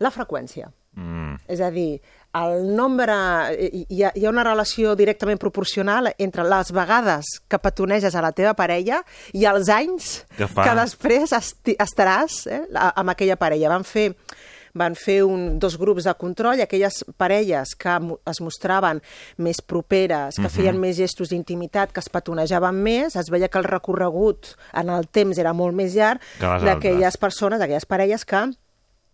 la freqüència. Mm. És a dir, el nombre... Hi, hi ha, hi ha una relació directament proporcional entre les vegades que petoneges a la teva parella i els anys Que fa. que després esti, estaràs eh, amb aquella parella. Van fer van fer un, dos grups de control i aquelles parelles que es mostraven més properes, que Mhm. feien més gestos d'intimitat, que es petonejaven més, es veia que el recorregut en el temps era molt més llarg Que les d'aquelles persones, d'aquelles parelles que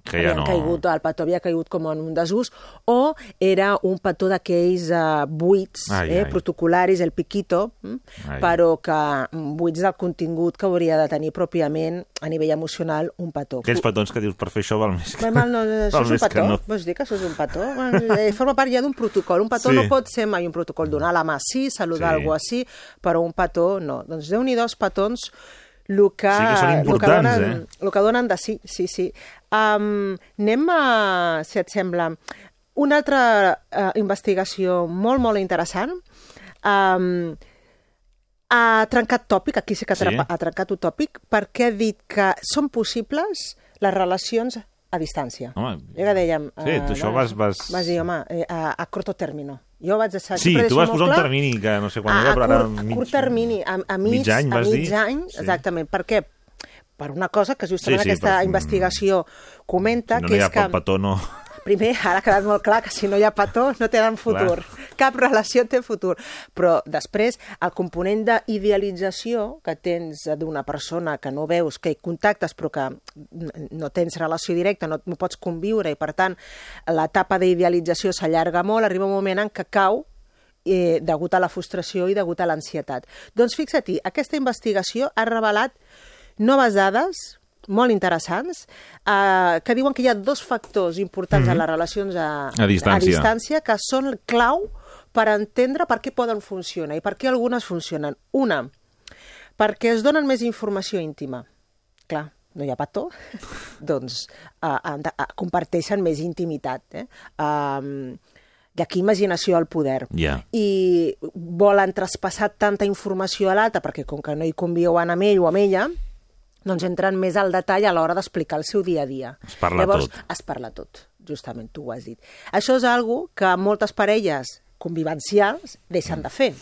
Que ja no... caigut, el petó havia caigut com en un desús, o era un petó d'aquells uh, buits Ai, eh, ai. protocolaris, el piquito, mm? Ai. però que mm, buits del contingut que hauria de tenir pròpiament a nivell emocional un petó. Aquells petons que dius per fer això val més que... Val, mal, no, [LAUGHS] això val és un petó? no. Vols dir que això és un petó? Eh, Forma part ja d'un protocol. Un petó Sí. no pot ser mai un protocol. Donar la mà sí, saludar Sí. algú així, però un petó no. Doncs déu-n'hi-do els petons el que, Sí que són el que donen, eh? el que donen de sí, sí, sí. Um, anem a, si et sembla, una altra uh, investigació molt, molt interessant. Um, ha trencat tòpic, aquí sí que Sí? sí? ha trencat un tòpic, perquè ha dit que són possibles les relacions a distància. Home, Ja que dèiem... Sí, eh, tu això no, vas- vas- Vas dir, home, eh, a, a corto término. Jo vaig deixar... Sí, tu vas posar un clar- termini que no sé quan a, era, a, però ara curt, mig... a curt termini, a, a mig, mig any, a mig dir? any, Sí. exactament. Per què? Per una cosa que justament Sí, sí, aquesta però- investigació comenta, Si no que ha és que... petó, no... Primer, ara ha quedat molt clar que si no hi ha petó no tenen futur. Cap relació té futur. Però després, el component d'idealització que tens d'una persona que no veus, que hi contactes però que no tens relació directa, no, no pots conviure i per tant l'etapa d'idealització s'allarga molt, arriba un moment en què cau eh, degut a la frustració i degut a l'ansietat. Doncs fixa-t'hi, aquesta investigació ha revelat noves dades molt interessants, eh, que diuen que hi ha dos factors importants en les relacions a, A distància. a distància que són clau per entendre per què poden funcionar i per què algunes funcionen. Una, perquè es donen més informació íntima. Clar, no hi ha petó, [LAUGHS] doncs uh, uh, comparteixen més intimitat. Eh? Um, D'aquí imaginació al poder. Ja. I volen traspassar tanta informació a l'altre, perquè com que no hi conviuen amb ell o amb ella, doncs entren més al detall a l'hora d'explicar el seu dia a dia. Es parla Llavors, tot. es parla tot, justament, tu ho has dit. Això és algo que moltes parelles convivencials deixen de fer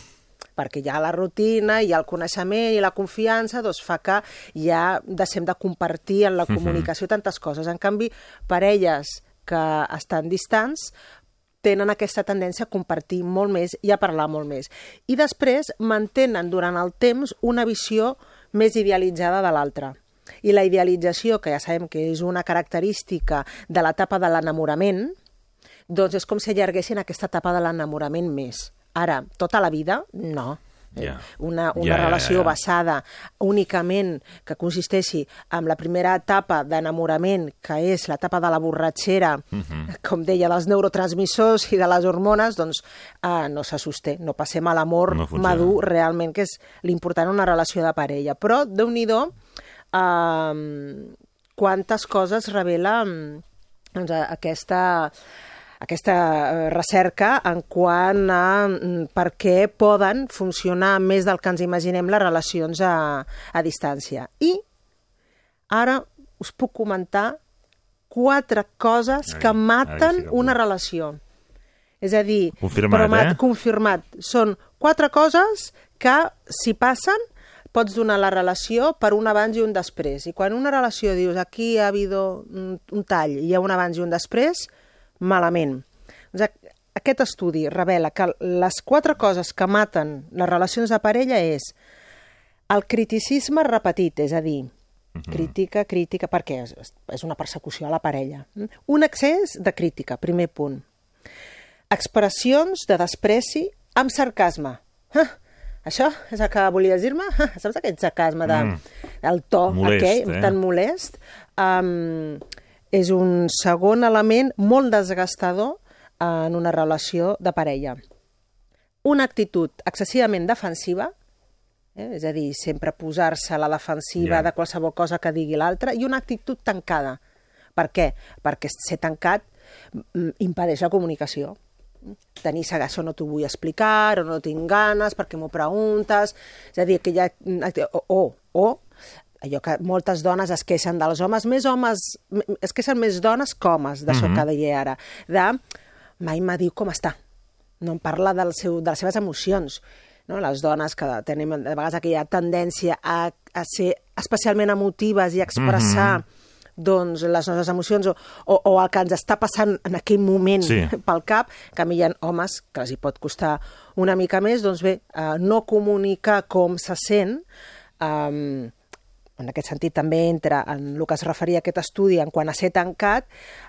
perquè ja la rutina i el coneixement i la confiança doncs, fa que ja deixem de compartir en la Mhm. comunicació tantes coses. En canvi, parelles que estan distants tenen aquesta tendència a compartir molt més i a parlar molt més. I després mantenen durant el temps una visió més idealitzada de l'altre. I la idealització, que ja sabem que és una característica de l'etapa de l'enamorament, doncs és com si allarguessin aquesta etapa de l'enamorament més. Ara, tota la vida, no. Ja. Una, una ja, relació ja. basada únicament que consisteixi en la primera etapa d'enamorament, que és l'etapa de la borratxera, Mhm. com deia, dels neurotransmissors i de les hormones, doncs eh, no se sosté. No passem a l'amor No funciona. madur realment, que és l'important una relació de parella. Però, déu nhi eh, quantes coses revela mm, doncs, aquesta, aquesta eh, recerca en quant a mm, per què poden funcionar més del que ens imaginem les relacions a, a distància. I ara us puc comentar quatre coses Ai, que maten sí que una relació. És a dir, Confirmat, però mat- eh? confirmat. Són quatre coses que, si passen, pots donar la relació per un abans i un després. I quan una relació dius aquí ha habido un, un tall i hi ha un abans i un després, malament. Doncs aquest estudi revela que les quatre coses que maten les relacions de parella és el criticisme repetit, és a dir, crítica, crítica, perquè és, és una persecució a la parella. Un excés de crítica, primer punt. Expressions de despreci amb sarcasme. Ah, això és el que volies dir-me? Ah, saps aquest sarcasme de, Mm. el to Molest, aquell, eh? tan molest? Um, és un segon element molt desgastador en una relació de parella. Una actitud excessivament defensiva, eh? és a dir, sempre posar-se a la defensiva Ja. de qualsevol cosa que digui l'altre, i una actitud tancada. Per què? Perquè ser tancat mm, impedeix la comunicació. Denisa, això no t'ho vull explicar, o no tinc ganes, perquè m'ho preguntes... És a dir, que ja... O, o, o allò que moltes dones es queixen dels homes, més homes, es queixen més dones que homes, d'això mm -hmm. que deia ara, de mai me diu com està, no em parla del seu, de les seves emocions, no? les dones que tenim de vegades aquella tendència a, a ser especialment emotives i expressar mm -hmm doncs, les nostres emocions o, o, o el que ens està passant en aquell moment Sí. [LAUGHS] pel cap, que a mi hi ha homes que els hi pot costar una mica més, doncs bé, eh, no comunicar com se sent, eh, en aquest sentit també entra en el que es referia a aquest estudi en quant a ser tancat,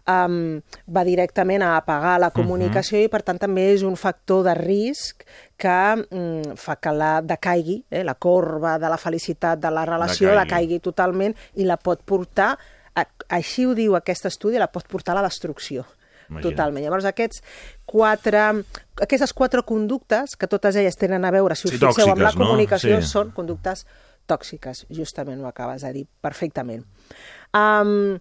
um, va directament a apagar la comunicació i per tant també és un factor de risc que um, fa que la decaigui, eh, la corba de la felicitat de la relació Decaigui. decaigui totalment i la pot portar, a, així ho diu aquest estudi, la pot portar a la destrucció. Imagina't. Totalment. Llavors, aquests quatre, aquestes quatre conductes, que totes elles tenen a veure, si us Sí, fixeu, amb la tòxiques, no? comunicació, Sí. són conductes tòxiques, justament ho acabes de dir perfectament. Um,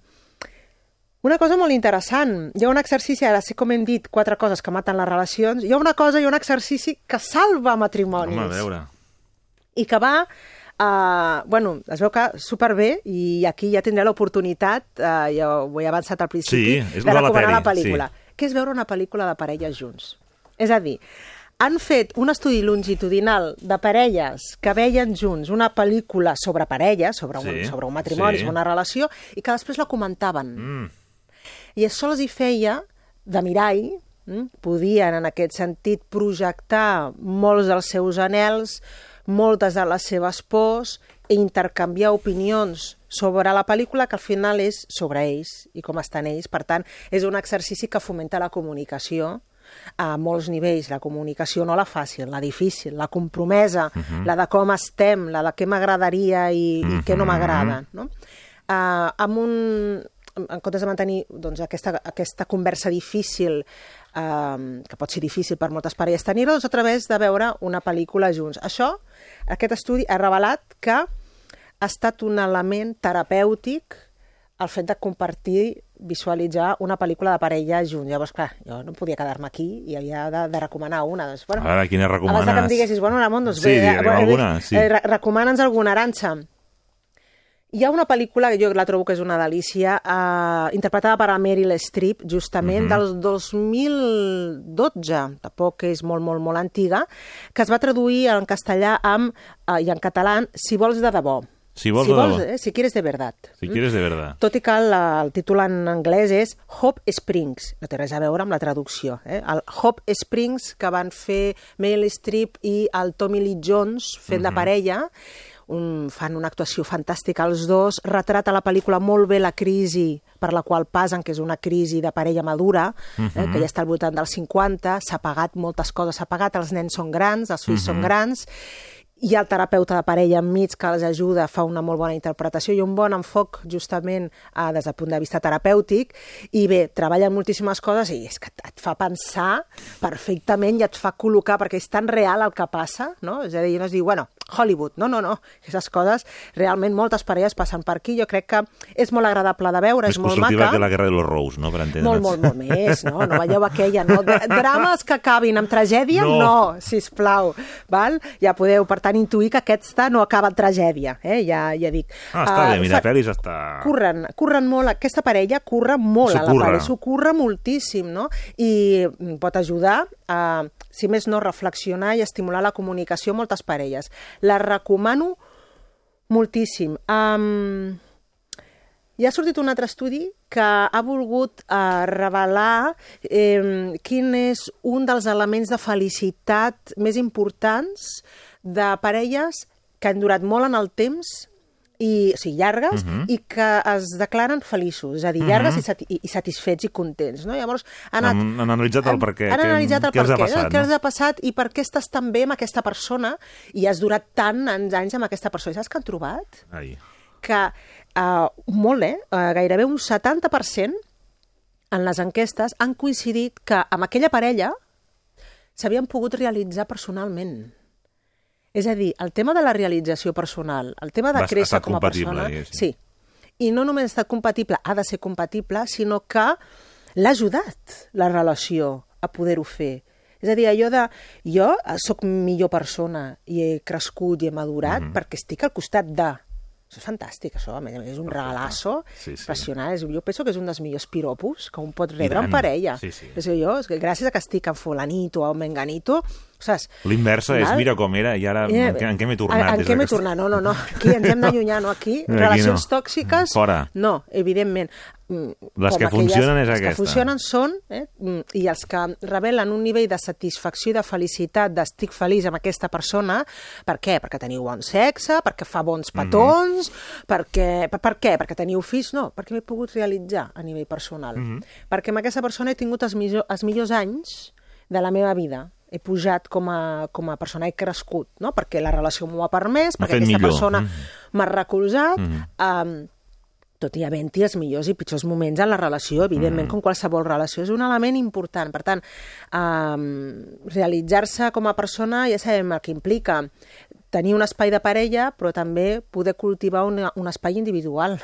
una cosa molt interessant, hi ha un exercici, ara sí com hem dit, quatre coses que maten les relacions, hi ha una cosa, ha un exercici que salva matrimonis Home, a veure. i que va, uh, bueno, es veu que superbé i aquí ja tindré l'oportunitat, uh, ja ho he avançat al principi, Sí, és de la recomanar la, peli, pel·lícula, que és veure una pel·lícula de parelles junts. És a dir, han fet un estudi longitudinal de parelles que veien junts una pel·lícula sobre parelles, sobre un, Sí, sobre un matrimoni, sí. sobre una relació, i que després la comentaven. Mm. I això els hi feia de mirall, mm? podien en aquest sentit projectar molts dels seus anels, moltes de les seves pors i intercanviar opinions sobre la pel·lícula que al final és sobre ells i com estan ells. Per tant, és un exercici que fomenta la comunicació a molts nivells, la comunicació no la fàcil, la difícil, la compromesa, Mhm. la de com estem, la de què m'agradaria i, i què no Mhm. m'agrada. No? Uh, amb un, en comptes de mantenir doncs, aquesta, aquesta conversa difícil, eh, que pot ser difícil per moltes parelles tenir-la, doncs a través de veure una pel·lícula junts. Això, aquest estudi ha revelat que ha estat un element terapèutic el fet de compartir, visualitzar una pel·lícula de parella junts. Llavors, clar, jo no podia quedar-me aquí i havia de, de recomanar una. Doncs, bueno, A veure, quina abans de que em recomanes? diguessis, bueno, Ramon, doncs Sí, bé, eh, alguna, sí. eh, re- recomana'ns alguna aranxa. Hi ha una pel·lícula que jo la trobo que és una delícia, eh, interpretada per a Meryl Streep, justament, Mhm. del 2012, tampoc és molt, molt, molt antiga, que es va traduir en castellà amb, eh, i en català, Si vols de debò. Si vols si vols, eh, si quieres de verdad. Si quieres de verdad. Tot i que la, el títol en anglès és Hope Springs, no té res a veure amb la traducció. Eh? El Hope Springs que van fer Meryl Streep i el Tommy Lee Jones fent de Mhm. parella, un, fan una actuació fantàstica els dos, retrata la pel·lícula molt bé la crisi per la qual passen, que és una crisi de parella madura, eh, Mhm. que ja està al voltant dels 50, s'ha pagat moltes coses, s'ha pagat, els nens són grans, els fills són Mhm. grans, hi ha el terapeuta de parella enmig que els ajuda, fa una molt bona interpretació i un bon enfoc justament eh, des del punt de vista terapèutic i bé, treballa moltíssimes coses i és que et- fa pensar perfectament i et fa col·locar, perquè és tan real el que passa, no? És a dir, no es diu, bueno, Hollywood, no, no, no, aquestes coses realment moltes parelles passen per aquí, jo crec que és molt agradable de veure, Més és molt maca. que la Guerra de los Rose, no? Per entendre'ns. Molt, molt, molt més, no? No veieu aquella, no? Dra- Drames que acabin amb tragèdia, No. no, no sisplau, val? Ja podeu, per tant, intuir que aquesta no acaba en tragèdia, eh? Ja, ja dic. Ah, està Ah, bé, mira, fa- pel·lis està... Curren, curren molt, aquesta parella curra molt a la pel·li, s'ho curra moltíssim, no? I mm, pot ajudar a, si més no, reflexionar i estimular la comunicació a moltes parelles. La recomano moltíssim. Um, hi ha sortit un altre estudi que ha volgut eh, revelar eh, quin és un dels elements de felicitat més importants de parelles que han durat molt en el temps i, o sigui, llargues, Mhm. i que es declaren feliços, és a dir, llargues Mhm. i, sati i, satisfets i contents. No? Llavors, han anat, Han, han analitzat el per què. han què- analitzat el què per els ha què, passat, què els no? ha passat i per què estàs tan bé amb aquesta persona i has durat tant anys, anys amb aquesta persona. I saps què han trobat? Ai. Que uh, molt, eh? Uh, gairebé un 70% en les enquestes han coincidit que amb aquella parella s'havien pogut realitzar personalment. És a dir, el tema de la realització personal, el tema de Va- créixer com a persona... diguéssim. Sí. I no només ha estat compatible, ha de ser compatible, sinó que l'ha ajudat la relació a poder-ho fer. És a dir, allò de... Jo eh, sóc millor persona i he crescut i he madurat Mhm. perquè estic al costat de... Això és fantàstic, això. A més a més, és un regalasso Sí, sí. impressionant. Jo penso que és un dels millors piropos que un pot rebre en parella. Sí, sí. És jo, és que gràcies a que estic amb fulanito o amb menganito, saps? L'inversa és, mira com era, i ara Eh, en, què- en què m'he tornat? En, en què m'he tornat? No, no, no. Aquí ens hem d'allunyar, no? Aquí, Aquí relacions no. tòxiques... Fora. No, evidentment. Mm, Les que funcionen és les que aquesta. funcionen són, eh, mm, i els que revelen un nivell de satisfacció i de felicitat, d'estic feliç amb aquesta persona, per què? Perquè teniu bon sexe, perquè fa bons Mhm. petons, perquè, per, per què? Perquè teniu fills? No, perquè m'he pogut realitzar a nivell personal. Mhm. Perquè amb aquesta persona he tingut els, millor, els millors anys de la meva vida. He pujat com a, com a persona, he crescut, no? perquè la relació m'ho ha permès, perquè aquesta millor. persona Mhm. m'ha recolzat, Mhm. um, tot i havent-hi els millors i pitjors moments en la relació, evidentment, Mhm. com qualsevol relació. És un element important. Per tant, um, realitzar-se com a persona ja sabem el que implica tenir un espai de parella, però també poder cultivar un, un espai individual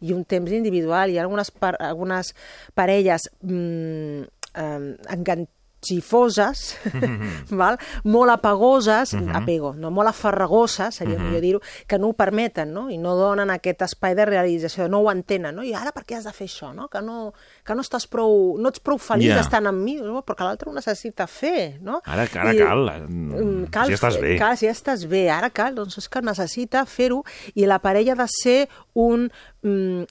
i un temps individual. Hi ha algunes, par algunes parelles mm, eh, enganxifoses, [LAUGHS] val? molt apagoses, Mhm. apego, no, molt afarragoses, seria Mhm. millor dir-ho, que no ho permeten, no? i no donen aquest espai de realització, no ho entenen, no? i ara per què has de fer això, no? Que, no, que no estàs prou, no ets prou feliç Ja. estant amb mi, no? perquè l'altre ho necessita fer, no? Ara, ara I- cal, eh, Mm, cal si estàs bé. Cal, si ja estàs bé, ara cal, doncs és que necessita fer-ho i la parella ha de ser un, mm,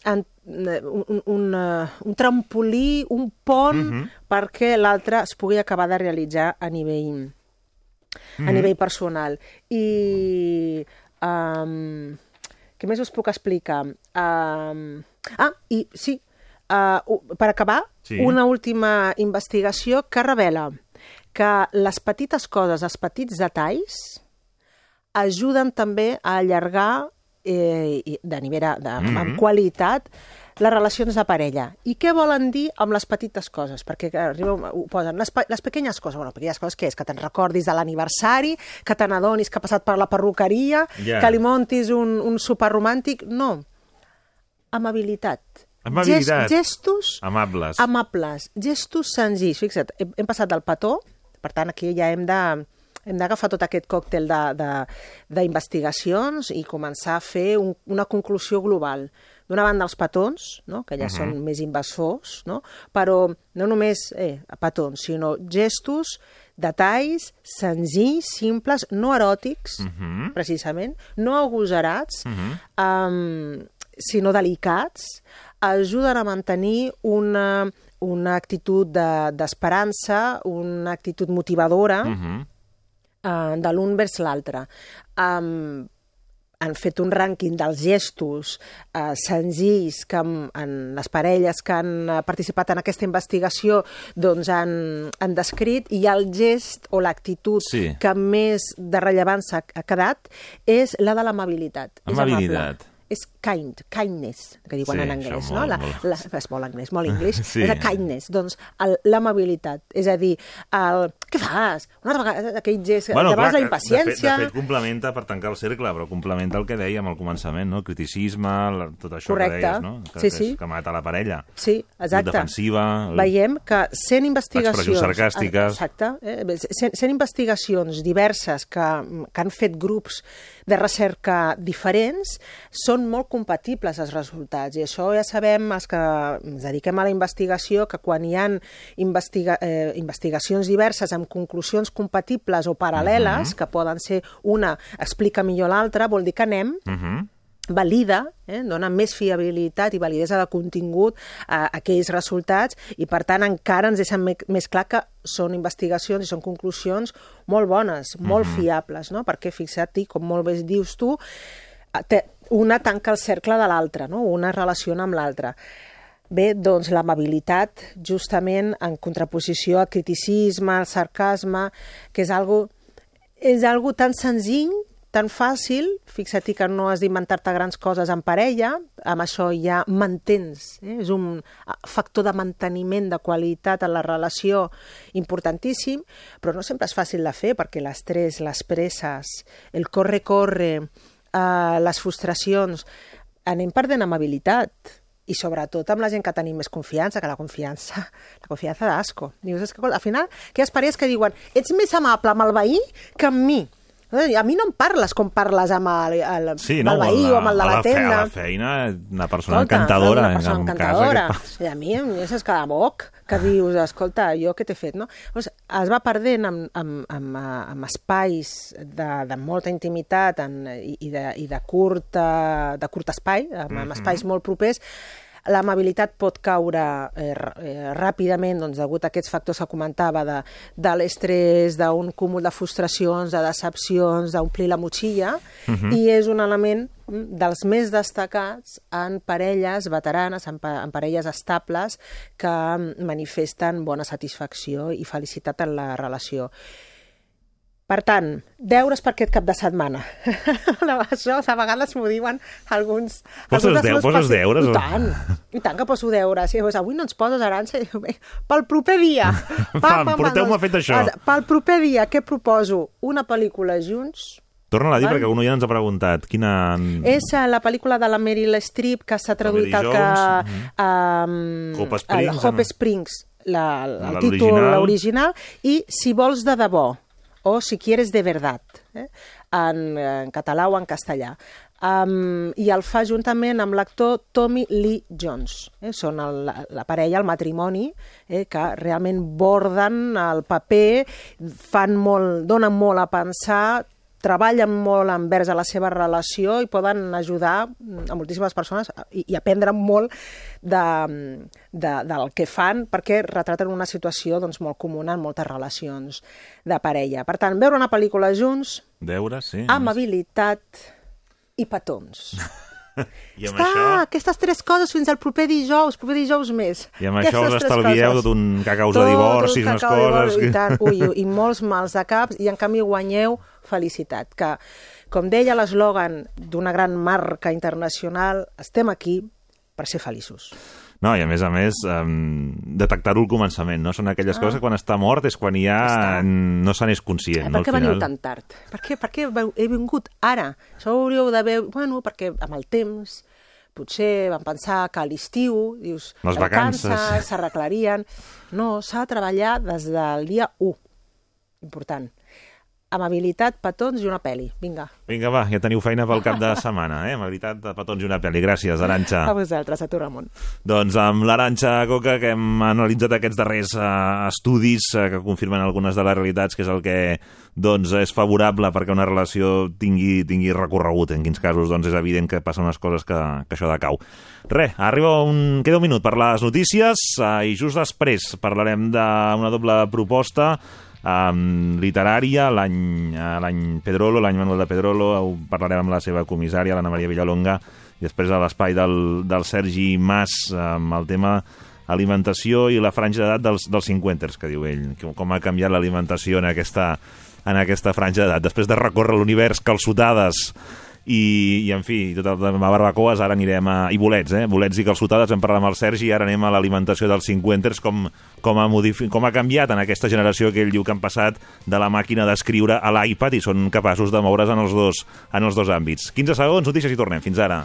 un, un, un, eh, un trampolí, un pont Mhm. perquè l'altre es pugui acabar de realitzar a nivell, a Mhm. nivell personal. I... Um, què més us puc explicar? Um, ah, i sí, uh, per acabar, Sí. una última investigació que revela que les petites coses, els petits detalls, ajuden també a allargar eh, i- de nivell de, Mhm. amb qualitat les relacions de parella. I què volen dir amb les petites coses? Perquè arriba, ho posen, les, pe- les pequeñas coses, bueno, pequeñas coses què és? Que te'n recordis de l'aniversari, que te n'adonis que ha passat per la perruqueria, Ja. que li montis un, un sopar romàntic... No. Amabilitat. Amabilitat. Gest, gestos Amables. amables, gestos senzills. Fixa't, hem, hem passat del petó, per tant, aquí ja hem de hem d'agafar tot aquest còctel de- de- d'investigacions i començar a fer un, una conclusió global. D'una banda, els petons, no? que ja Mhm. són més invasors, no? però no només eh, petons, sinó gestos, detalls senzills, simples, no eròtics, Mhm. precisament, no agosarats, Mhm. um, sinó delicats, ajuden a mantenir una, una actitud de- d'esperança, de, una actitud motivadora Mhm. Uh, de l'un vers l'altre. Um, han fet un rànquing dels gestos eh, senzills que en, en les parelles que han eh, participat en aquesta investigació doncs han, han descrit i el gest o l'actitud Sí. que més de rellevància ha quedat és la de l'amabilitat. És. Amabilitat. És kind, kindness, que diuen Sí, en anglès, molt, no? La, molt. la, és molt anglès, molt anglès. [LAUGHS] Sí. És kindness, doncs l'amabilitat. És a dir, el, què fas? Una altra vegada, aquell gest, bueno, llavors la que impaciència... De fet, de fet, complementa, per tancar el cercle, però complementa el que dèiem al començament, no? El criticisme, la, tot això Correcte. que deies, no? Que, Sí, que, sí. que mata la parella. Sí, exacte. Defensiva, el- Veiem que 100 investigacions... Expressions sarcàstiques. Exacte. Eh? 100, 100 investigacions diverses que, que han fet grups de recerca diferents són molt compatibles els resultats i això ja sabem els que ens dediquem a la investigació que quan hi ha investiga, eh, investigacions diverses amb conclusions compatibles o paral·leles, Mhm. que poden ser una explica millor l'altra, vol dir que anem Mhm. valida, eh, dona més fiabilitat i validesa de contingut a aquells resultats i, per tant, encara ens deixen més clar que són investigacions i són conclusions molt bones, molt Mhm. fiables, no? perquè fixa't, com molt bé dius tu, una tanca el cercle de l'altra, no? una relaciona amb l'altra. Bé, doncs l'amabilitat, justament en contraposició al criticisme, al sarcasme, que és algo, és algo tan senzill, tan fàcil, fixa't que no has d'inventar-te grans coses en parella, amb això ja mantens, eh? és un factor de manteniment de qualitat en la relació importantíssim, però no sempre és fàcil de fer perquè l'estrès, les presses, el corre-corre, eh, les frustracions, anem perdent amabilitat i sobretot amb la gent que tenim més confiança, que la confiança, la confiança d'asco. Dius, és que al final, aquelles parelles que diuen ets més amable amb el veí que amb mi. Eh, A mi no em parles com parles amb el, el, Sí, amb no, el veí o amb el de la, a fe- tenda. A la feina, una persona Escolta, encantadora. Una persona en encantadora. Casa, I a mi, és cada moc que dius, escolta, jo què t'he fet, no? Llavors, es va perdent amb, amb, amb, eh, amb espais de, de molta intimitat en, i, i, de, i de, curta, de curt espai, amb, amb Mhm. espais molt propers, l'amabilitat pot caure eh, eh, ràpidament doncs, degut a aquests factors que comentava de, de l'estrès, d'un cúmul de frustracions, de decepcions, d'omplir la motxilla, Mhm. i és un element mm, dels més destacats en parelles veteranes, en, pa en parelles estables, que mm, manifesten bona satisfacció i felicitat en la relació. Per tant, deures per aquest cap de setmana. [LAUGHS] Això a vegades m'ho diuen alguns... Poses alguns deu- poses pacients. deures, I o- tant, i tant que poso deures. I dius, avui no ens poses aranxa? I diu, "Bé, pel proper dia. [LAUGHS] Pam, porteu-me doncs, fet això. Pel proper dia, què proposo? Una pel·lícula junts, Torna a dir, perquè un oient ens ha preguntat quina... És eh, la pel·lícula de la Meryl Streep que s'ha traduït al que... Um, Hope Springs, el Hope Springs, la, el La títol original. original, i Si vols de debò, o Si quieres de verdad, eh? en, en català o en castellà. Um, I el fa juntament amb l'actor Tommy Lee Jones. Eh? Són el, la, la parella, el matrimoni, eh? que realment borden el paper, fan molt, donen molt a pensar, treballen molt envers a la seva relació i poden ajudar mm, a moltíssimes persones i, i aprendre molt de, de, del que fan perquè retraten una situació doncs, molt comuna en moltes relacions de parella. Per tant, veure una pel·lícula junts, Deures, sí. amabilitat i petons. [LAUGHS] I amb Està, això, aquestes tres coses fins al proper dijous, proper dijous més. i amb això us Aquestes estalvieu tot un cacaus de divorcis, unes coses... divorci, I, tant, ui, i molts mals de caps, i en canvi guanyeu felicitat. Que, com deia l'eslògan d'una gran marca internacional, estem aquí per ser feliços. No, i a més a més, um, detectar-ho al començament, no? Són aquelles Ah. coses que quan està mort és quan ja no se n'és conscient, Eh, no? per què veniu final. tan tard? Per què, per què he vingut ara? Això ho hauríeu d'haver... Bueno, perquè amb el temps potser van pensar que a l'estiu, dius, Les vacances. s'arreglarien... No, s'ha de treballar des del dia 1. Important. Amabilitat, petons i una peli. Vinga. Vinga, va, ja teniu feina pel cap de setmana, eh? Amabilitat, petons i una pel·li. Gràcies, Aranxa. A vosaltres, a tu, Ramon. Doncs amb l'Aranxa Coca, que hem analitzat aquests darrers uh, estudis uh, que confirmen algunes de les realitats, que és el que doncs, és favorable perquè una relació tingui, tingui recorregut. En quins casos doncs, és evident que passen unes coses que, que això decau. Re, arriba un... queda un minut per les notícies uh, i just després parlarem d'una doble proposta um, literària, l'any eh, l'any Pedrolo, l'any Manuel de Pedrolo, parlarem amb la seva comissària, l'Anna Maria Villalonga, i després a l'espai del, del Sergi Mas amb el tema alimentació i la franja d'edat dels, dels cinquenters, que diu ell, com ha canviat l'alimentació en aquesta, en aquesta franja d'edat. Després de recórrer l'univers calçotades i, i en fi, tot el tema barbacoes, ara anirem a... i bolets, eh? Bolets i calçotades, hem parlat amb el Sergi, i ara anem a l'alimentació dels cinquenters, com, com, ha com ha canviat en aquesta generació que ell diu que han passat de la màquina d'escriure a l'iPad i són capaços de moure's en els dos, en els dos àmbits. 15 segons, notícies i tornem. Fins ara.